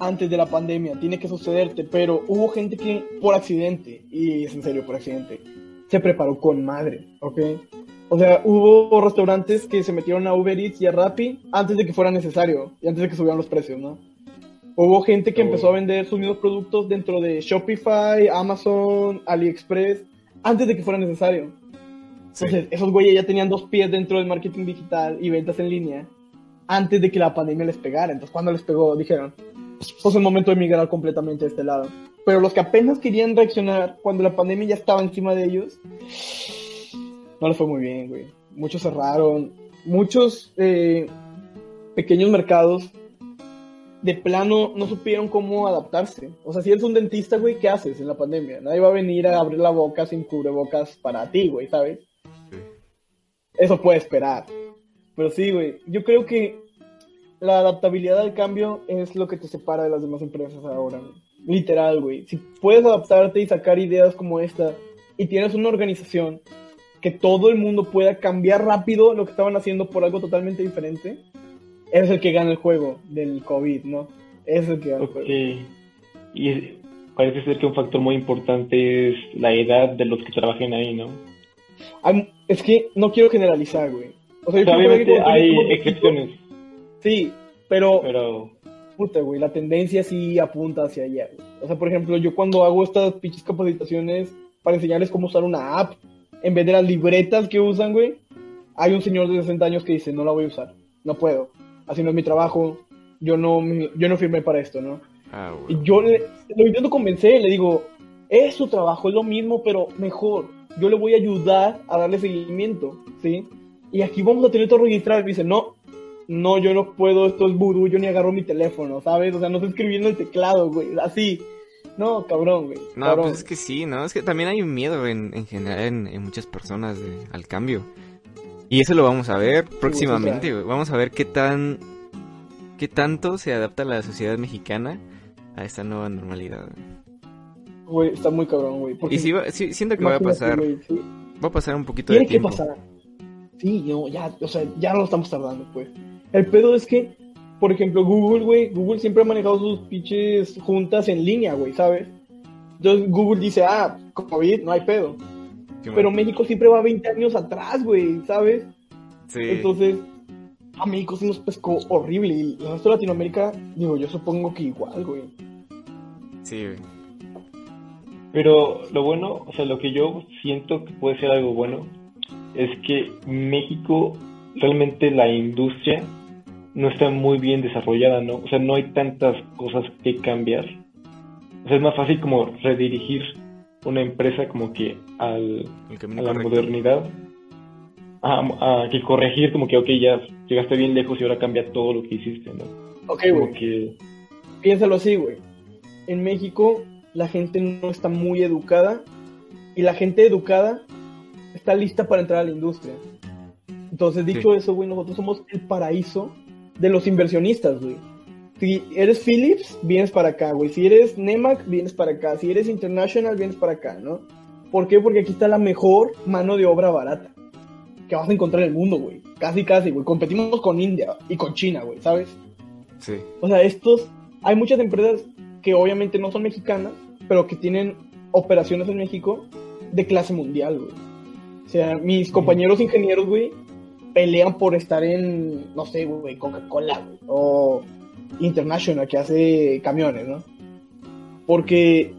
antes de la pandemia. Tiene que sucederte, pero hubo gente que por accidente, y es en serio por accidente, se preparó con madre, ¿ok? O sea, hubo restaurantes que se metieron a Uber Eats y a Rappi antes de que fuera necesario y antes de que subieran los precios, ¿no? Hubo gente que Oh. empezó a vender sus mismos productos dentro de Shopify, Amazon, AliExpress, antes de que fuera necesario. sí. Entonces, esos güeyes ya tenían dos pies dentro del marketing digital y ventas en línea antes de que la pandemia les pegara. Entonces, cuando les pegó, dijeron, pues es el momento de migrar completamente a este lado. Pero los que apenas querían reaccionar cuando la pandemia ya estaba encima de ellos, no les fue muy bien, güey. Muchos cerraron. Muchos eh, pequeños mercados de plano no supieron cómo adaptarse. O sea, si eres un dentista, güey, ¿qué haces en la pandemia? Nadie va a venir a abrir la boca sin cubrebocas para ti, güey, ¿sabes? Eso puede esperar. Pero sí, güey, yo creo que la adaptabilidad al cambio es lo que te separa de las demás empresas ahora. güey. Literal, güey. Si puedes adaptarte y sacar ideas como esta y tienes una organización que todo el mundo pueda cambiar rápido lo que estaban haciendo por algo totalmente diferente, es el que gana el juego del COVID, ¿no? Es el que gana el juego. Y parece ser que un factor muy importante es la edad de los que trabajen ahí, ¿no? Es que no quiero generalizar, güey. O sea, O que hay excepciones, Sí, pero, pero puta, güey, la tendencia sí apunta hacia allá, güey. O sea, por ejemplo, yo cuando hago estas pinches capacitaciones para enseñarles cómo usar una app, en vez de las libretas que usan, güey, hay un señor de 60 años que dice, no la voy a usar, no puedo, así no es mi trabajo, yo no, me- yo no firmé para esto, ¿no? Ah, Y yo le, lo intento convencer, le digo, es su trabajo, es lo mismo, pero mejor. Yo le voy a ayudar a darle seguimiento, ¿sí? Y aquí vamos a tener todo registrado. Y dice, no, no, yo no puedo, esto es vudú, yo ni agarro mi teléfono, ¿sabes? O sea, no estoy escribiendo el teclado, güey, así. No, cabrón, güey. No, cabrón. pues es que sí, ¿no? Es que también hay un miedo en, en general en, en muchas personas de- al cambio. Y eso lo vamos a ver próximamente, güey. Vamos a ver qué tan... qué tanto se adapta la sociedad mexicana a esta nueva normalidad. güey. Está muy cabrón, güey. Y sí, va- sí, siento que va a pasar, sí. va a pasar un poquito de Tiene que tiempo. pasar. Sí, no, ya, o sea, ya lo estamos tardando, pues. El pedo es que, por ejemplo, Google, güey, Google siempre ha manejado sus pinches juntas en línea, güey, ¿sabes? Entonces Google dice, ah, COVID, no hay pedo. Qué Pero mal. México siempre va 20 años atrás, güey, ¿sabes? Sí. Entonces, a México sí nos pescó horrible. Y el resto de Latinoamérica, digo, yo supongo que igual, güey. Sí, güey. Pero lo bueno, o sea, lo que yo siento que puede ser algo bueno es que México realmente la industria no está muy bien desarrollada, ¿no? O sea, no hay tantas cosas que cambiar. O sea, es más fácil como redirigir una empresa como que al, a la correcto. modernidad. A, a que corregir como que, ok, ya llegaste bien lejos y ahora cambia todo lo que hiciste, ¿no? Ok, Como güey. que... Piénsalo así, güey. En México la gente no está muy educada y la gente educada está lista para entrar a la industria. Entonces, dicho Sí. eso, güey, nosotros somos el paraíso de los inversionistas, güey. Si eres Philips, vienes para acá, güey. Si eres Nemac, vienes para acá. Si eres International, vienes para acá, ¿no? ¿Por qué? Porque aquí está la mejor mano de obra barata que vas a encontrar en el mundo, güey. Casi, casi, güey. Competimos con India y con China, güey, ¿sabes? Sí. O sea, estos, hay muchas empresas que obviamente no son mexicanas, pero que tienen operaciones en México de clase mundial, güey. O sea, mis compañeros ingenieros, güey, pelean por estar en, no sé, güey, Coca-Cola, güey, o International, que hace camiones, ¿no? Porque,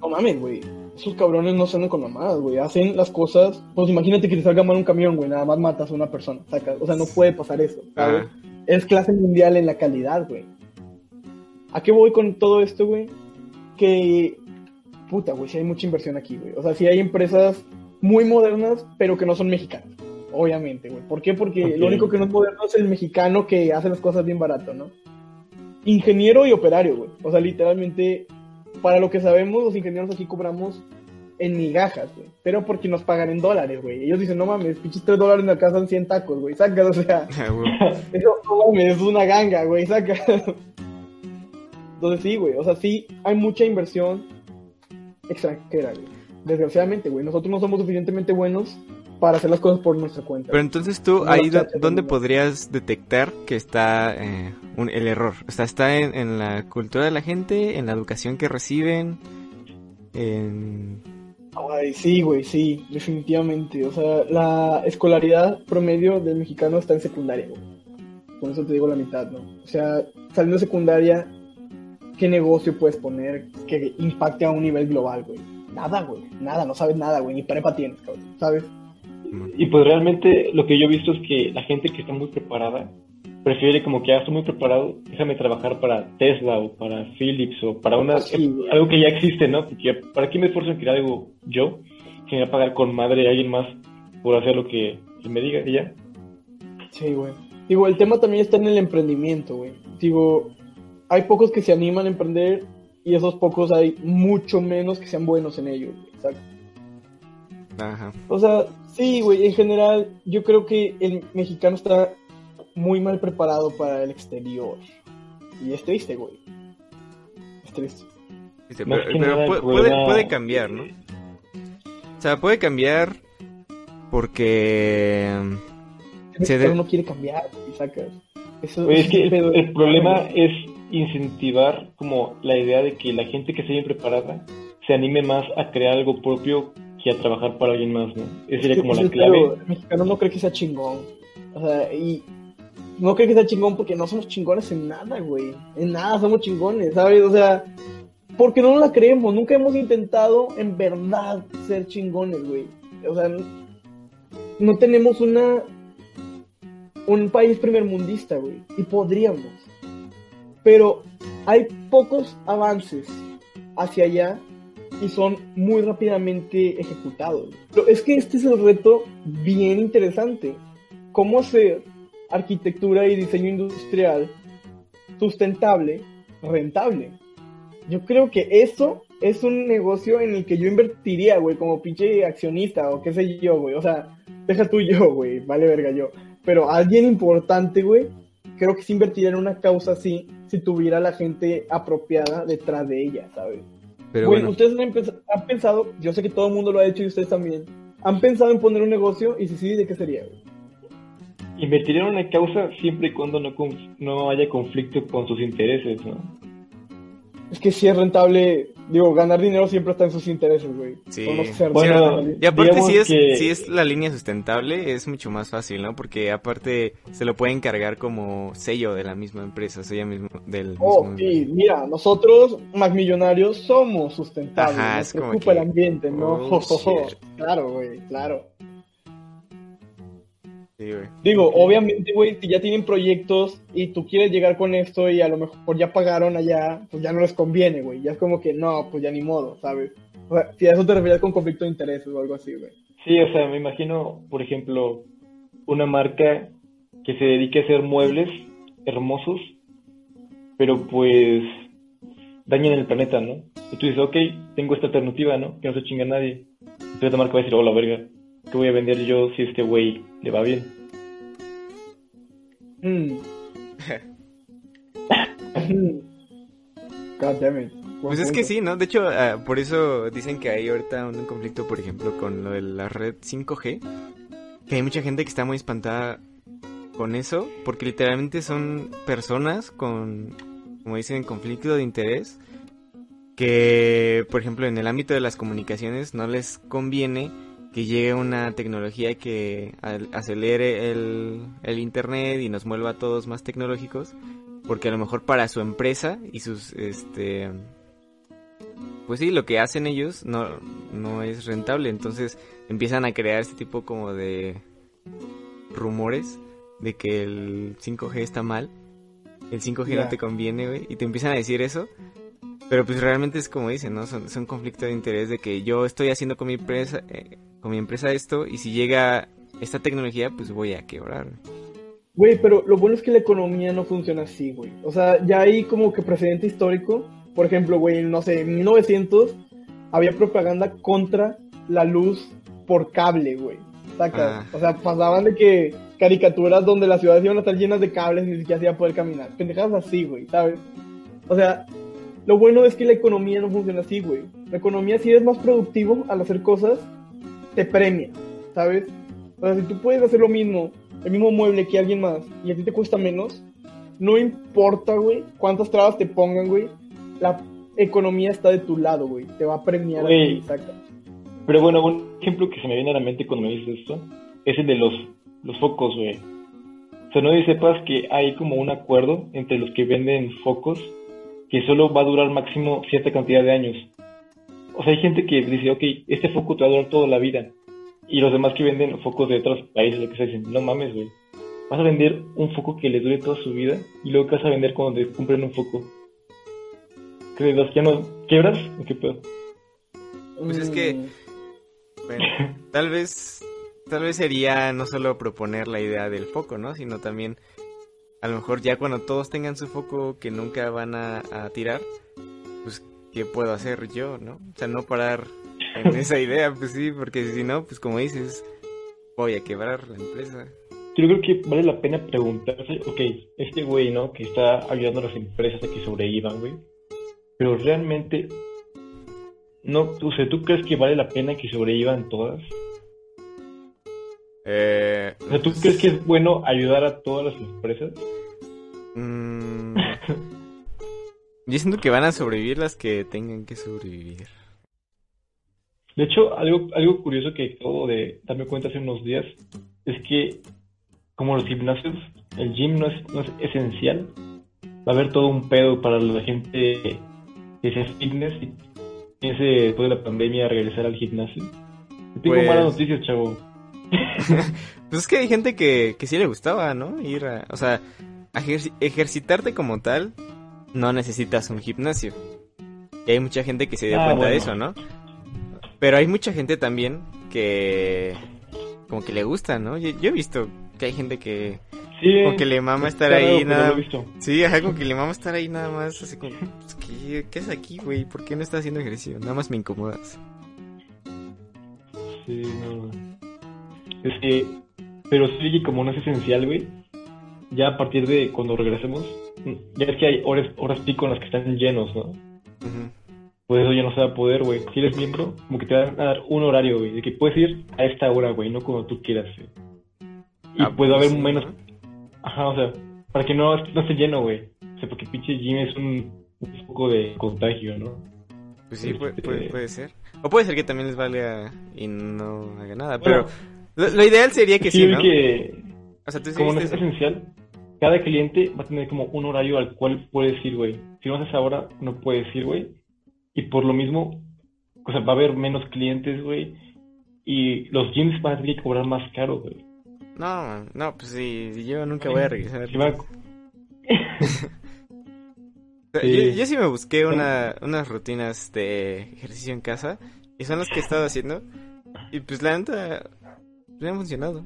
no mames, güey, esos cabrones no se andan con mamadas, güey, hacen las cosas, pues imagínate que te salga mal un camión, güey, nada más matas a una persona, sacas, o sea, no puede pasar eso, ¿sabes? Ah, es clase mundial en la calidad, güey. ¿A qué voy con todo esto, güey? Que, puta, güey, sí hay mucha inversión aquí, güey. O sea, sí hay empresas muy modernas, pero que no son mexicanas, obviamente, güey. ¿Por qué? Porque lo único que no es moderno es el mexicano que hace las cosas bien barato, ¿no? Ingeniero y operario, güey. O sea, literalmente, para lo que sabemos, los ingenieros aquí cobramos en migajas, güey. Pero porque nos pagan en dólares, güey. Ellos dicen, no mames, pinches 3 dólares me alcanzan 100 tacos, güey. Sacas, o sea... <laughs> ah. <laughs> Eso, no mames, es una ganga, güey, saca. Entonces sí, güey, o sea, sí hay mucha inversión extranjera, güey. Desgraciadamente, güey, nosotros no somos suficientemente buenos para hacer las cosas por nuestra cuenta. Pero entonces tú, No, ahí ¿dónde podrías detectar que está eh, un- el error? O sea, ¿está en, en la cultura de la gente, en la educación que reciben, en... Ay, sí, güey, sí, definitivamente. O sea, la escolaridad promedio del mexicano está en secundaria, güey. Con eso te digo la mitad, ¿no? O sea, saliendo de secundaria, ¿qué negocio puedes poner que impacte a un nivel global, güey? Nada, güey, nada, no sabes nada, güey, ni prepa tienes, cabrón, ¿sabes? Y pues realmente lo que yo he visto es que la gente que está muy preparada prefiere como que ya estoy muy preparado, déjame trabajar para Tesla o para Philips o para una Sí, algo que ya existe, ¿no? Porque ¿para qué me esfuerzo en crear algo yo? Si me voy a pagar con madre a alguien más por hacer lo que él me diga ya. Sí, güey. Digo, el tema también está en el emprendimiento, güey. Digo, hay pocos que se animan a emprender y esos pocos hay mucho menos que sean buenos en ello, ¿sabes? Ajá. O sea, sí, güey, en general, yo creo que el mexicano está muy mal preparado para el exterior. Y es triste, güey. Es triste. Dice, pero puede, puede, cambiar, ¿no? O sea, puede cambiar porque... El Se de- no quiere cambiar, güey, sacas. Eso Oye, es que el problema es incentivar como la idea de que la gente que esté bien preparada se anime más a crear algo propio que a trabajar para alguien más, ¿no? Esa sería Sí, como sí, la claro, clave. el mexicano no cree que sea chingón. O sea, y no cree que sea chingón porque no somos chingones en nada, güey. En nada somos chingones, ¿sabes? O sea, porque no nos la creemos. Nunca hemos intentado en verdad ser chingones, güey. O sea, no tenemos una un país primermundista, güey. Y podríamos. Pero hay pocos avances hacia allá y son muy rápidamente ejecutados. Pero es que este es el reto bien interesante. ¿Cómo hacer arquitectura y diseño industrial sustentable, rentable? Yo creo que eso es un negocio en el que yo invertiría, güey, como pinche accionista o qué sé yo, güey. O sea, deja tú yo, güey, vale verga yo. Pero alguien importante, güey, creo que se invertiría en una causa así si tuviera la gente apropiada detrás de ella, ¿sabes? Pero bueno, bueno, ustedes han, pensado, yo sé que todo el mundo lo ha hecho y ustedes también, han pensado en poner un negocio y si sí, ¿de qué sería? güey? Invertiría en una causa siempre y cuando no, no haya conflicto con sus intereses, ¿no? Es que si es rentable, digo, ganar dinero siempre está en sus intereses, güey. Sí. No Bueno. Y aparte, si es, que- si es la línea sustentable, es mucho más fácil, ¿no? Porque aparte se lo pueden cargar como sello de la misma empresa, sello mismo del Oh, mismo- sí, mira, nosotros, más millonarios, somos sustentables. Ajá, nos es como que- el ambiente, ¿no? Oh, <laughs> claro, güey, claro. Sí, güey. Digo, obviamente, güey, si ya tienen proyectos y tú quieres llegar con esto y a lo mejor ya pagaron allá, pues ya no les conviene, güey. Ya es como que no, pues ya ni modo, ¿sabes? O sea, si a eso te refieres con conflicto de intereses o algo así, güey. Sí, o sea, me imagino, por ejemplo, una marca que se dedique a hacer muebles hermosos, pero pues dañan el planeta, ¿no? Y tú dices, ok, tengo esta alternativa, ¿no? Que no se chinga nadie. Entonces esta marca va a decir, oh, la verga, ¿qué voy a vender yo si este güey le va bien? Mm. God damn it. Pues es que sí, ¿no? De hecho, ah, por eso dicen que hay ahorita un conflicto, por ejemplo, con lo de la red 5G. Que hay mucha gente que está muy espantada con eso, porque literalmente son personas con, como dicen, conflicto de interés. Que, por ejemplo, en el ámbito de las comunicaciones no les conviene que llegue una tecnología que acelere el, el Internet y nos vuelva a todos más tecnológicos. Porque a lo mejor para su empresa y sus, este, pues sí, lo que hacen ellos no, no es rentable. Entonces empiezan a crear este tipo como de rumores de que el 5G está mal. El 5G Ya. no te conviene, güey. Y te empiezan a decir eso. Pero pues realmente es como dicen, ¿no? Son, son conflictos de interés de que yo estoy haciendo con mi empresa, eh, con mi empresa esto. Y si llega esta tecnología, pues voy a quebrar. Güey, pero lo bueno es que la economía no funciona así, güey. O sea, ya hay como que precedente histórico. Por ejemplo, güey, no sé, en 1900 había propaganda contra la luz por cable, güey. Ah. O sea, pasaban de que caricaturas donde las ciudades iban a estar llenas de cables y ni siquiera se iba a poder caminar. Pendejadas así, güey, ¿sabes? O sea, lo bueno es que la economía no funciona así, güey. La economía, si eres más productivo al hacer cosas, te premia, ¿sabes? O sea, si tú puedes hacer lo mismo, el mismo mueble que alguien más, y a ti te cuesta menos, no importa, güey, cuántas trabas te pongan, güey, la economía está de tu lado, güey. Te va a premiar a ti. Pero bueno, un ejemplo que se me viene a la mente cuando me dices esto es el de los, los focos, güey. O sea, no sepas que hay como un acuerdo entre los que venden focos que solo va a durar máximo cierta cantidad de años. O sea, hay gente que dice, ok, este foco te va a durar toda la vida. Y los demás que venden focos de otros países, lo que sea, dicen, no mames, güey. Vas a vender un foco que les dure toda su vida y luego ¿qué vas a vender cuando te compren un foco. ¿Qué los ya no quebras? ¿O qué pedo? Pues es que- Mm, Bueno, <laughs> tal vez, tal vez sería no solo proponer la idea del foco, ¿no? Sino también, a lo mejor ya cuando todos tengan su foco que nunca van a, a tirar, pues, ¿qué puedo hacer yo, no? O sea, no parar en <laughs> esa idea, pues sí, porque si no, pues como dices, voy a quebrar la empresa. Yo creo que vale la pena preguntarse, ok, este güey, ¿no? Que está ayudando a las empresas a que sobrevivan, güey. Pero realmente, no, o sea, ¿tú crees que vale la pena que sobrevivan todas? Eh, O sea, ¿tú crees que es bueno ayudar a todas las empresas? <laughs> mm, yo siento que van a sobrevivir las que tengan que sobrevivir. De hecho, algo, algo curioso que acabo de darme cuenta hace unos días es que, como los gimnasios, el gym no es, no es esencial. Va a haber todo un pedo para la gente que sea fitness y piense después de la pandemia regresar al gimnasio. Te tengo Pues- malas noticias, chavo. <laughs> Pues es que hay gente que, que sí le gustaba, ¿no? Ir a, o sea, a ejercitarte como tal, no necesitas un gimnasio. Y hay mucha gente que se dio Ah, cuenta de eso, ¿no? Pero hay mucha gente también que como que le gusta, ¿no? Yo, yo he visto que hay gente que Sí, como que le mama estar ahí nada. Sí, ajá, como que le mama estar ahí nada más, así como, pues, ¿qué, qué es aquí, güey? ¿Por qué no estás haciendo ejercicio? Nada más me incomodas. Sí, no. Es que, pero sí como no es esencial, güey, ya a partir de cuando regresemos, ya es que hay horas, horas pico en las que están llenos, ¿no? Ujú. Pues eso ya no se va a poder, güey. Si eres miembro, como que te van a dar un horario, güey, de que puedes ir a esta hora, güey, no cuando tú quieras, güey. Y Ah, puede haber sí, menos, ¿no? ajá, o sea, para que no, no esté lleno, güey. O sea, porque pinche gym es un, un poco de contagio, ¿no? Pues sí, puede, Este- puede, puede ser. O puede ser que también les valga y no haga nada. Bueno, pero lo, lo ideal sería que sí, ¿no? que O sea, tú sí como no es esencial, cada cliente va a tener como un horario al cual puedes ir, güey. Si no haces ahora, no puedes ir, güey. Y por lo mismo, o sea, va a haber menos clientes, güey. Y los gyms van a tener que cobrar más caro, güey. No, no, pues sí, yo nunca voy a regresar. <laughs> Sea, Sí. Yo, yo sí me busqué una, unas rutinas de ejercicio en casa y son las que he estado haciendo y pues la neta me han funcionado.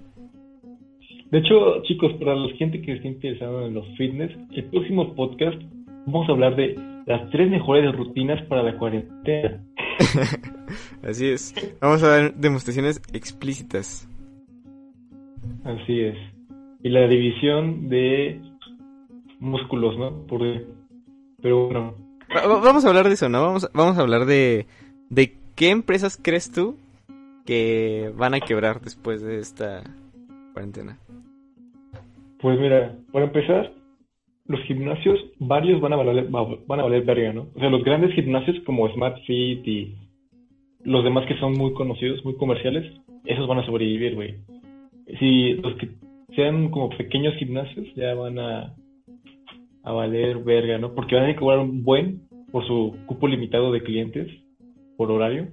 De hecho, chicos, para la gente que esté interesada en los fitness, el próximo podcast vamos a hablar de las tres mejores rutinas para la cuarentena. <laughs> Así es. Vamos a dar demostraciones explícitas. Así es. Y la división de músculos, ¿no? Por... Pero bueno, Va- va- Vamos a hablar de eso, ¿no? Vamos, vamos a hablar de, de qué empresas crees tú que van a quebrar después de esta cuarentena. Pues mira, para empezar, los gimnasios, varios van a valer, va- van a valer verga, ¿no? O sea, los grandes gimnasios como Smart Fit y los demás que son muy conocidos, muy comerciales, esos van a sobrevivir, güey. Si los que sean como pequeños gimnasios ya van a, a valer verga, ¿no? Porque van a cobrar un buen por su cupo limitado de clientes por horario.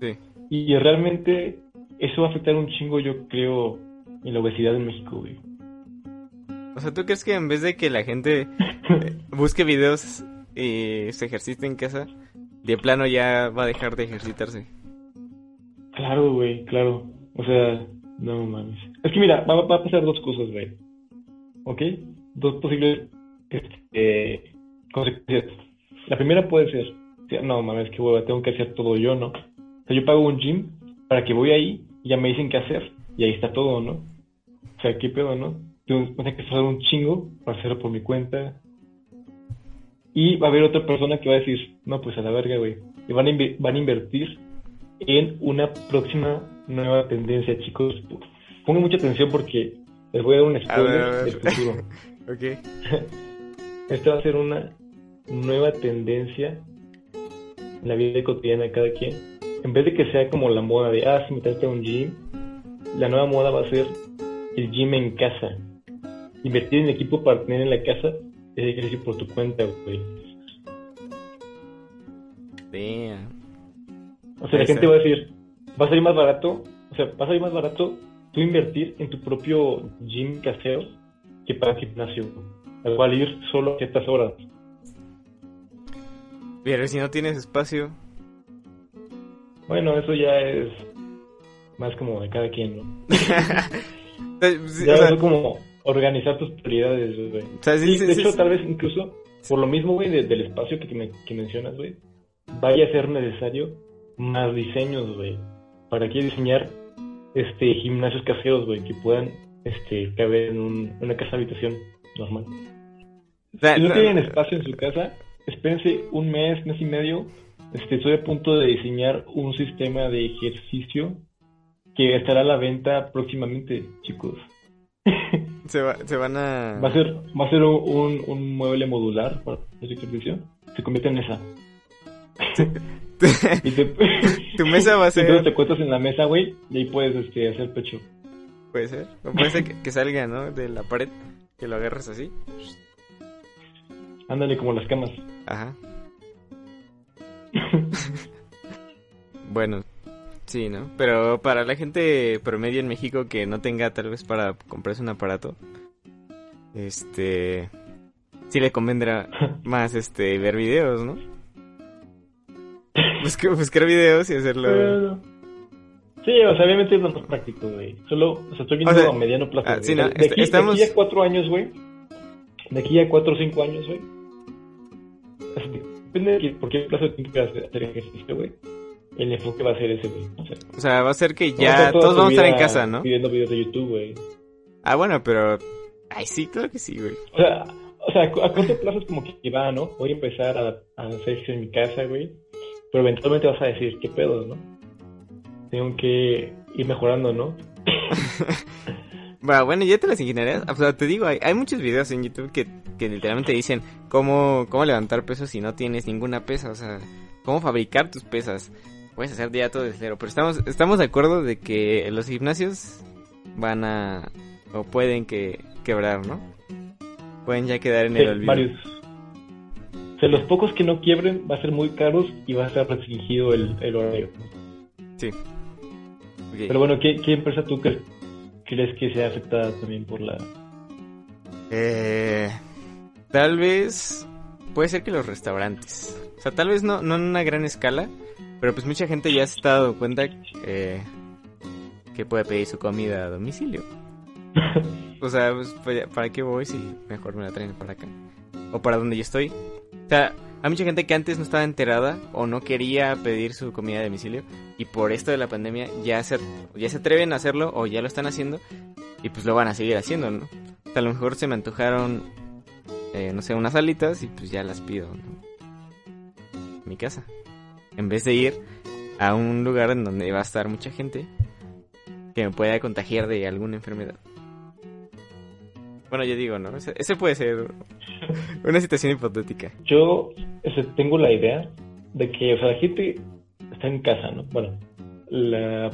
Sí. Y realmente eso va a afectar un chingo, yo creo, en la obesidad en México, güey. O sea, ¿tú crees que en vez de que la gente eh, busque videos y se ejercite en casa, de plano ya va a dejar de ejercitarse? Claro, güey, claro. O sea, no mames. Es que mira, va, a pasar dos cosas, güey. ¿Ok? Dos posibles este, consecuencias. La primera puede ser, no mames, que hueva, tengo que hacer todo yo, ¿no? O sea, yo pago un gym para que voy ahí y ya me dicen qué hacer y ahí está todo, ¿no? O sea, ¿qué pedo, no? Tengo tengo que esforzar un chingo para hacerlo por mi cuenta. Y va a haber otra persona que va a decir, no, pues a la verga, güey. Y van a, van a invertir en una próxima nueva tendencia, chicos. Pongan mucha atención porque les voy a dar un spoiler del futuro. <laughs> Ok. <laughs> Esta va a ser una nueva tendencia en la vida cotidiana de cada quien. En vez de que sea como la moda de, ah, si meterte a un gym, la nueva moda va a ser el gym en casa. Invertir en equipo para tener en la casa es ejercicio por tu cuenta, güey. Damn. O sea, Ahí la gente va a decir, va a salir más barato, o sea, va a salir más barato tú invertir en tu propio gym casero que para el gimnasio, al cual ir solo a ciertas horas. Pero si no tienes espacio, Bueno, eso ya es más como de cada quien, ¿no? <laughs> sí, Ya o sea, es como organizar tus prioridades, güey. o sea, sí, Sí, sí, de sí, hecho, tal vez incluso, por lo mismo, güey, de- del espacio que, me- que mencionas, güey, vaya a ser necesario más diseños, güey, para que diseñar este gimnasios caseros, güey, que puedan este caber en un- una casa habitación normal. Si no no- tienen espacio en su casa, espérense un mes, mes y medio. Este, estoy a punto de diseñar un sistema de ejercicio que estará a la venta próximamente, chicos. <laughs> se, va- se van a... Va a ser, va a ser un, un mueble modular para hacer ejercicio. Se convierte en esa. <laughs> Y te, <laughs> tu mesa va a ser... Entonces te cuestas en la mesa, güey, y ahí puedes este, hacer pecho. Puede ser. O puede ser que, que salga, ¿no? De la pared, que lo agarres así. Ándale como las camas. Ajá. <laughs> bueno, sí, ¿no? Pero para la gente promedio en México que no tenga tal vez para comprarse un aparato, este, sí le convendrá <laughs> más este ver videos, ¿no? Buscar, buscar videos y hacerlo. Pero- Sí, o sea, obviamente es lo más práctico, güey. Solo, o sea, estoy viendo O sea, a mediano plazo. ah, sí, no, de, est- aquí, estamos- de aquí a cuatro años, güey. De aquí a cuatro o cinco años, güey. Depende de por qué plazo de tiempo quieras hacer ejercicio, güey. El enfoque va a ser ese, güey. O sea, O sea, va a ser que ya todos vamos a estar en casa, ¿no? Viendo videos de YouTube, güey. Ah, bueno, pero... Ay, sí, claro que sí, güey. O sea, o sea, a corto plazo es como que va, ¿no? Voy a empezar a, a hacer ejercicio en mi casa, güey. Pero eventualmente vas a decir, ¿qué pedo, no? Tengo que ir mejorando, ¿no? <laughs> Bueno, bueno, ya te las ingeniarías. O sea, te digo, hay, hay muchos videos en YouTube que, que literalmente dicen cómo, cómo levantar pesos si no tienes ninguna pesa. O sea, cómo fabricar tus pesas. Puedes hacer ya todo de cero. Pero estamos, estamos de acuerdo de que los gimnasios van a... o pueden que quebrar, ¿no? Pueden ya quedar en Sí, el olvido. varios. O sea, los pocos que no quiebren va a ser muy caros y va a estar restringido el, el horario. Sí. Pero bueno, ¿qué, qué empresa tú crees, crees que sea afectada también por la... Eh, tal vez puede ser que los restaurantes. O sea, tal vez no, no en una gran escala, pero pues mucha gente ya se está dando cuenta eh, que puede pedir su comida a domicilio. <laughs> O sea, pues, pues, ¿para qué voy si mejor me la traen para acá? O para donde yo estoy. O sea, hay mucha gente que antes no estaba enterada o no quería pedir su comida a domicilio y por esto de la pandemia ya se, ya se atreven a hacerlo o ya lo están haciendo y pues lo van a seguir haciendo, ¿no? O sea, a lo mejor se me antojaron, eh, no sé, unas alitas y pues ya las pido, ¿no? En mi casa. En vez de ir a un lugar en donde va a estar mucha gente que me pueda contagiar de alguna enfermedad. Bueno, yo digo, ¿no? Ese, puede ser <laughs> una situación hipotética. Yo tengo la idea de que, o sea, la gente está en casa, ¿no? Bueno, la...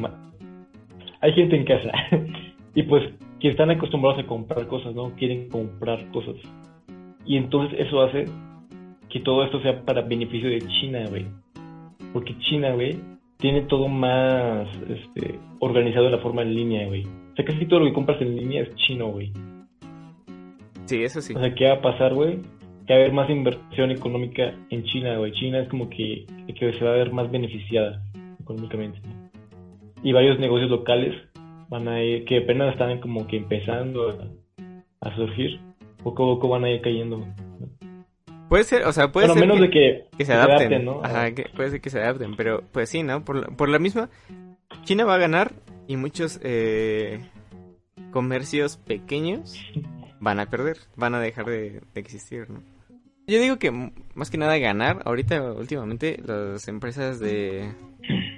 hay gente en casa <laughs> y pues que están acostumbrados a comprar cosas, ¿no? Quieren comprar cosas. Y entonces eso hace que todo esto sea para beneficio de China, güey. Porque China, güey, tiene todo más este, organizado de la forma en línea, güey. O sea, casi todo lo que compras en línea es chino, güey. Sí, eso sí. O sea, ¿qué va a pasar, güey? Que va a haber más inversión económica en China, güey. China es como que, que se va a ver más beneficiada económicamente. Y varios negocios locales van a ir, que apenas están como que empezando a, a surgir, poco a poco van a ir cayendo. Puede ser, o sea, puede bueno, ser menos que, de que, que se adapten. ¿no? Ajá, que puede ser que se adapten, pero pues sí, ¿no? Por por la misma, China va a ganar y muchos eh, comercios pequeños van a perder, van a dejar de, de existir, ¿no? Yo digo que más que nada ganar, ahorita últimamente las empresas de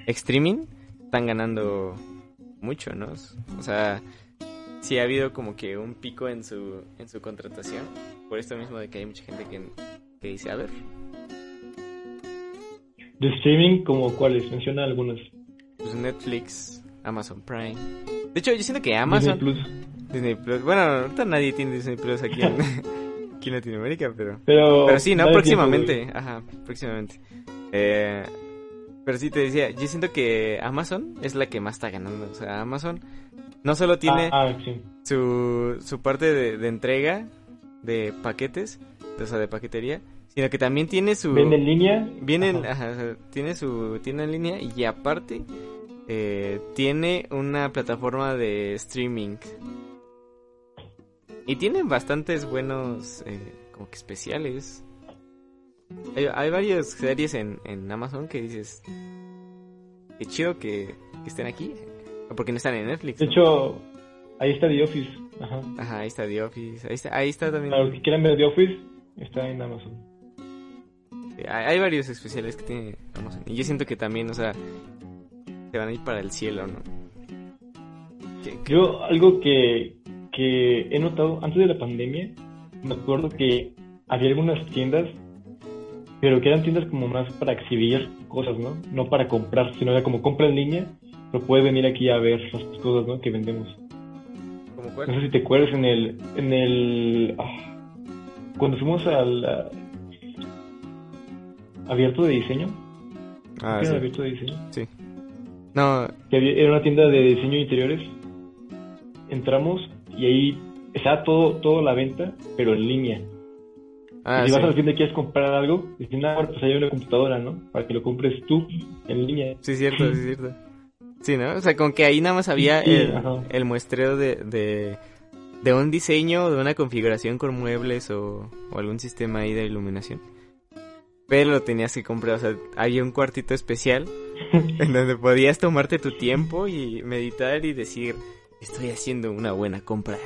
streaming están ganando mucho, ¿no? O sea, sí ha habido como que un pico en su en su contratación, por esto mismo de que hay mucha gente que, que dice, a ver, De streaming, como cuáles, menciona algunas. pues Netflix, Amazon Prime. De hecho, yo siento que Amazon, Disney Plus. Disney Plus, bueno, ahorita nadie tiene Disney Plus aquí en, <laughs> aquí en Latinoamérica, pero... Pero, Pero sí, ¿no? Próximamente. tiempo, Ajá, próximamente. Eh, pero sí te decía, yo siento que Amazon es la que más está ganando. O sea, Amazon no solo güey. tiene Ah, ah, sí. su, su parte de, de entrega de paquetes, o sea, de paquetería, sino que también tiene su... Vende en línea. Ajá. ajá, sea, tiene su tienda en línea y aparte eh, tiene una plataforma de streaming. Y tienen bastantes buenos, eh, como que especiales. Hay, hay varias series en, en Amazon que dices, qué chido que, que estén aquí. Porque no están en Netflix. De ¿no? hecho, ahí está The Office. Ajá. Ajá, ahí está The Office. Ahí está, ahí está también. Para los que quieran ver The Office, está en Amazon. Hay, varios especiales que tiene Amazon. Y yo siento que también, o sea, se van a ir para el cielo, ¿no? Yo, algo que, que he notado antes de la pandemia, me acuerdo que había algunas tiendas pero que eran tiendas como más para exhibir cosas, ¿no? No para comprar, sino era como compra en línea, pero puedes venir aquí a ver las cosas, ¿no? Que vendemos. ¿Cómo No sé si te acuerdas en el, en el, ah, cuando fuimos al ah, abierto de diseño, Ah, ¿Qué era sí. abierto de diseño? No, que había- era una tienda de diseño de interiores. Entramos y ahí estaba todo, todo la venta, pero en línea. ah, y si sí. vas a la tienda y quieres comprar algo, dicen, ah, bueno, pues hay una computadora, ¿no? Para que lo compres tú en línea. Sí, cierto, sí, cierto. Sí, ¿no? O sea, como que ahí nada más había Sí, el, muestreo de, de, de un diseño, de una configuración con muebles o, o algún sistema ahí de iluminación. Pero lo tenías que comprar, o sea, había un cuartito especial <laughs> en donde podías tomarte tu tiempo y meditar y decir, estoy haciendo una buena compra.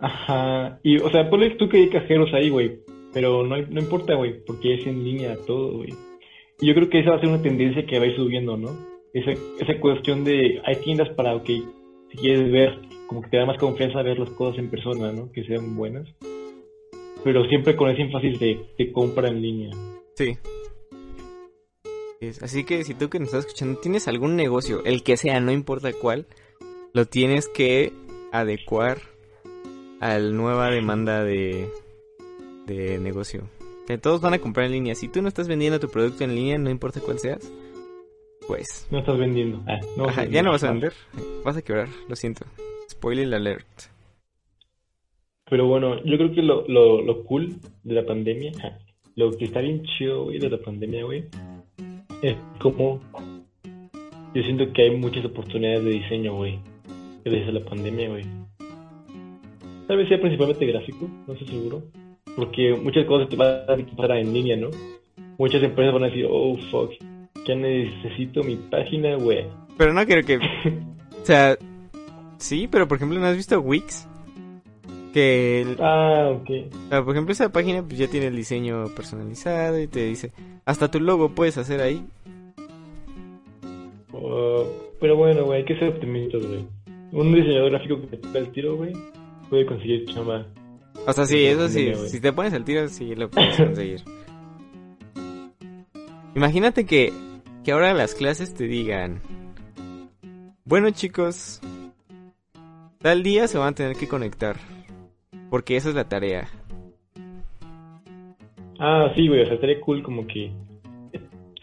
Ajá. Y, o sea, ponle tú que hay cajeros ahí, güey. Pero no, hay- no importa, güey, porque es en línea todo, güey. Y yo creo que esa va a ser una tendencia que va a ir subiendo, ¿no? Esa, esa cuestión de, hay tiendas para, ok, si quieres ver, como que te da más confianza ver las cosas en persona, ¿no? Que sean buenas. Pero siempre con ese énfasis de, de compra en línea. Sí. Así que si tú que nos estás escuchando tienes algún negocio, el que sea, no importa cuál, lo tienes que adecuar a la nueva demanda de, de negocio. Todos van a comprar en línea. Si tú no estás vendiendo tu producto en línea, no importa cuál seas, pues No estás vendiendo. Ah, no ajá, ya no vas a vender. vender. Vas a quebrar, lo siento. Spoiler alert. Pero bueno, yo creo que lo, lo, lo cool de la pandemia, ah, lo que está bien chido, güey, de la pandemia, güey, es como yo siento que hay muchas oportunidades de diseño, güey, gracias a la pandemia, güey. Tal vez sea principalmente gráfico, no estoy seguro, porque muchas cosas te van a pasar en línea, ¿no? Muchas empresas van a decir, oh, fuck, ya necesito mi página, güey. Pero no creo que... <laughs> O sea, sí, pero por ejemplo, ¿no has visto Wix? Que el- Ah, ok. Por ejemplo, esa página pues, ya tiene el diseño personalizado y te dice, hasta tu logo puedes hacer ahí. Uh, pero bueno, güey, hay que ser optimistas, güey. Un diseñador gráfico que te el tiro, güey, puede conseguir chamba. O sea, sí, eso sí, si te pones al tiro, sí lo puedes conseguir. <laughs> Imagínate que, que ahora las clases te digan, bueno chicos, tal día se van a tener que conectar, porque esa es la tarea. Ah, sí, güey, o sea, estaría cool como que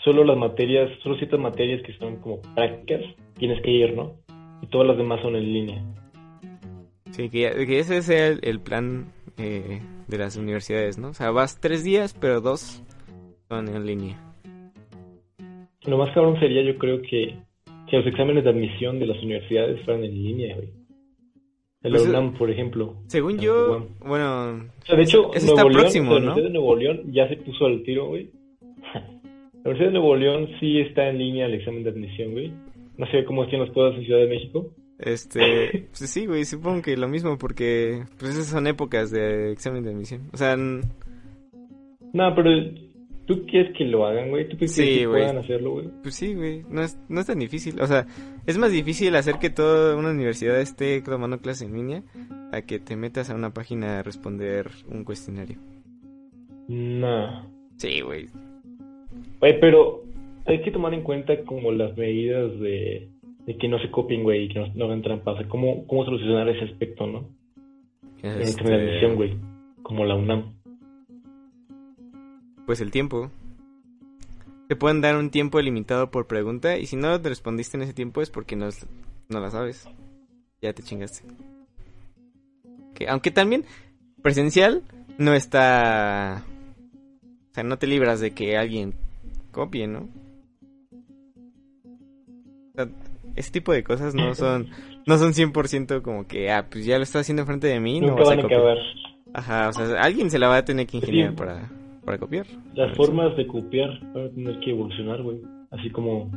solo las materias, solo ciertas materias que son como prácticas, tienes que ir, ¿no? Y todas las demás son en línea. Sí, que, ya- que ese sea el, el plan eh, de las universidades, ¿no? O sea, vas tres días, pero dos son en línea. Lo más cabrón sería, yo creo que, que los exámenes de admisión de las universidades fueran en línea, güey. El Pues, UNAM, por ejemplo. Según Ah, yo, bueno. bueno, O sea, de hecho, Eso Nuevo está León, próximo, la. Universidad de Nuevo León ya se puso al tiro, güey. <laughs> La Universidad de Nuevo León sí está en línea el examen de admisión, güey. No sé cómo están las cosas en Ciudad de México. este, <laughs> pues sí, güey, supongo que lo mismo porque pues esas son épocas de examen de admisión. O sea, No, pero ¿tú quieres que lo hagan, güey? ¿Tú Sí, que puedan hacerlo, güey? pues sí, güey, no es, no es tan difícil. O sea, es más difícil hacer que toda una universidad esté tomando clases en línea a que te metas a una página a responder un cuestionario. No. Sí, güey. Güey, pero hay que tomar en cuenta como las medidas de, de que no se copien, güey, y que no, no hagan trampas. O sea, ¿cómo, cómo solucionar ese aspecto, no? En Este, de admisión, güey. Como la UNAM. Pues el tiempo. Te pueden dar un tiempo limitado por pregunta y si no te respondiste en ese tiempo es porque no, no la sabes. Ya te chingaste. Que, aunque también presencial no está... O sea, no te libras de que alguien copie, ¿no? O sea, ese tipo de cosas no son no son 100% como que, ah, pues ya lo estás haciendo enfrente de mí, no Nunca vas van a a copiar. acabar. Ajá, o sea, alguien se la va a tener que ingeniar Sí. para, para copiar. Las formas de copiar van a tener que evolucionar, güey. Así como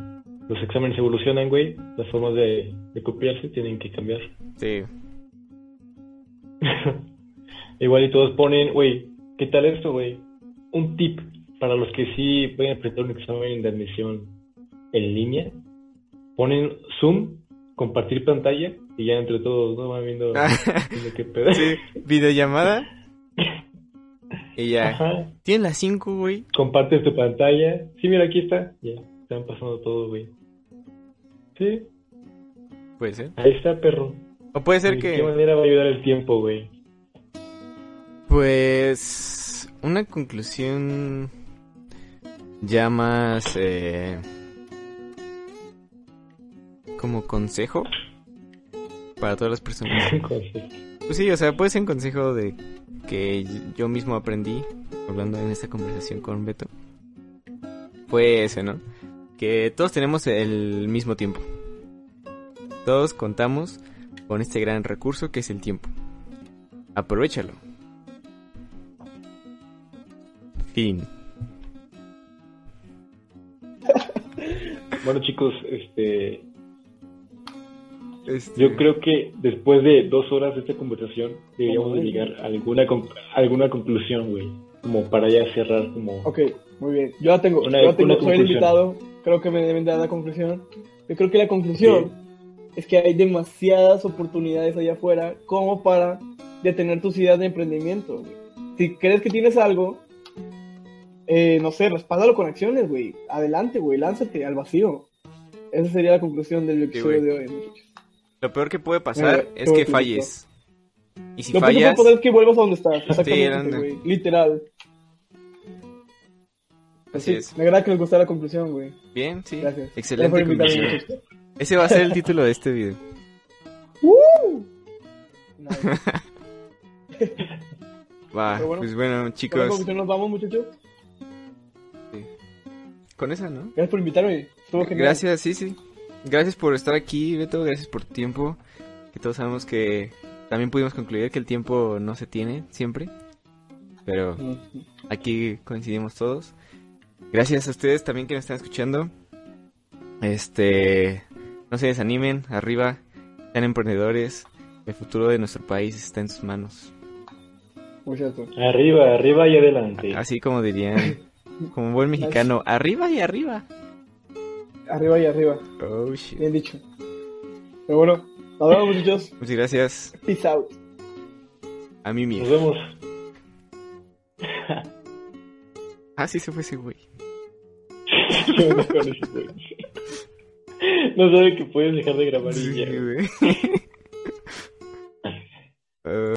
los exámenes evolucionan, güey, las formas de, de copiarse tienen que cambiar. Sí. <laughs> Igual y todos ponen, güey, ¿qué tal esto, güey? Un tip para los que sí pueden enfrentar un examen de admisión en línea. Ponen Zoom, compartir pantalla y ya entre todos, ¿no? Van viendo, <laughs> viendo qué pedo. Sí, videollamada. <laughs> Y ya. Ajá. Tienen las 5, güey. Compartes tu pantalla. Sí, mira, aquí está. Ya, están pasando todo, güey. Sí, Puede ser. ahí está, perro. O puede ser ¿De qué que. manera va a ayudar el tiempo, güey? Pues. Una conclusión. Ya más. Eh, como consejo. Para todas las personas. <laughs> Pues sí, o sea, puede ser un consejo de que yo mismo aprendí hablando en esta conversación con Beto. Fue ese, ¿no? Que todos tenemos el mismo tiempo. Todos contamos con este gran recurso que es el tiempo. Aprovechalo. Fin. <laughs> Bueno, chicos, este, Este, yo creo que después de dos horas de esta conversación deberíamos de llegar a alguna, con- alguna conclusión, güey. Como para ya cerrar, como... Ok, muy bien. Yo la tengo. Una- yo la tengo. Soy conclusión. invitado. Creo que me deben dar la conclusión. Yo creo que la conclusión es que hay demasiadas oportunidades allá afuera como para detener tus ideas de emprendimiento. güey. Si crees que tienes algo, eh, no sé, respáldalo con acciones, güey. Adelante, güey. Lánzate al vacío. Esa sería la conclusión del episodio de hoy, muchachos. Lo peor que puede pasar Eh, es que falles. Y si Lo que no fallas, puede es que vuelvas a donde estás. Exactamente, güey. Literal. Pues así sí, es. Me agrada que les gustara la conclusión, güey. Bien, sí. Gracias. Excelente conclusión. Ese va a ser el título de este video. <laughs> Nice. <laughs> Va, bueno, pues bueno, chicos. nos vamos, muchachos. Con esa, ¿no? Gracias por invitarme. Estuvo genial. Gracias, sí, sí. Gracias por estar aquí, Beto. Gracias por tu tiempo. Que todos sabemos que también pudimos concluir que el tiempo no se tiene siempre. Pero aquí coincidimos todos. Gracias a ustedes también que nos están escuchando. Este, no se desanimen, arriba, sean emprendedores. El futuro de nuestro país está en sus manos. Arriba, arriba y adelante. Así como dirían, como buen mexicano, arriba y arriba. Arriba y arriba. Oh, shit. Bien dicho. Pero bueno, nos vemos muchachos. <laughs> Muchas gracias. Peace out. A mí mismo. Nos vemos. <laughs> ah, sí se fue ese güey. <laughs> no sabe que puedes dejar de grabar sí, y ya. uh...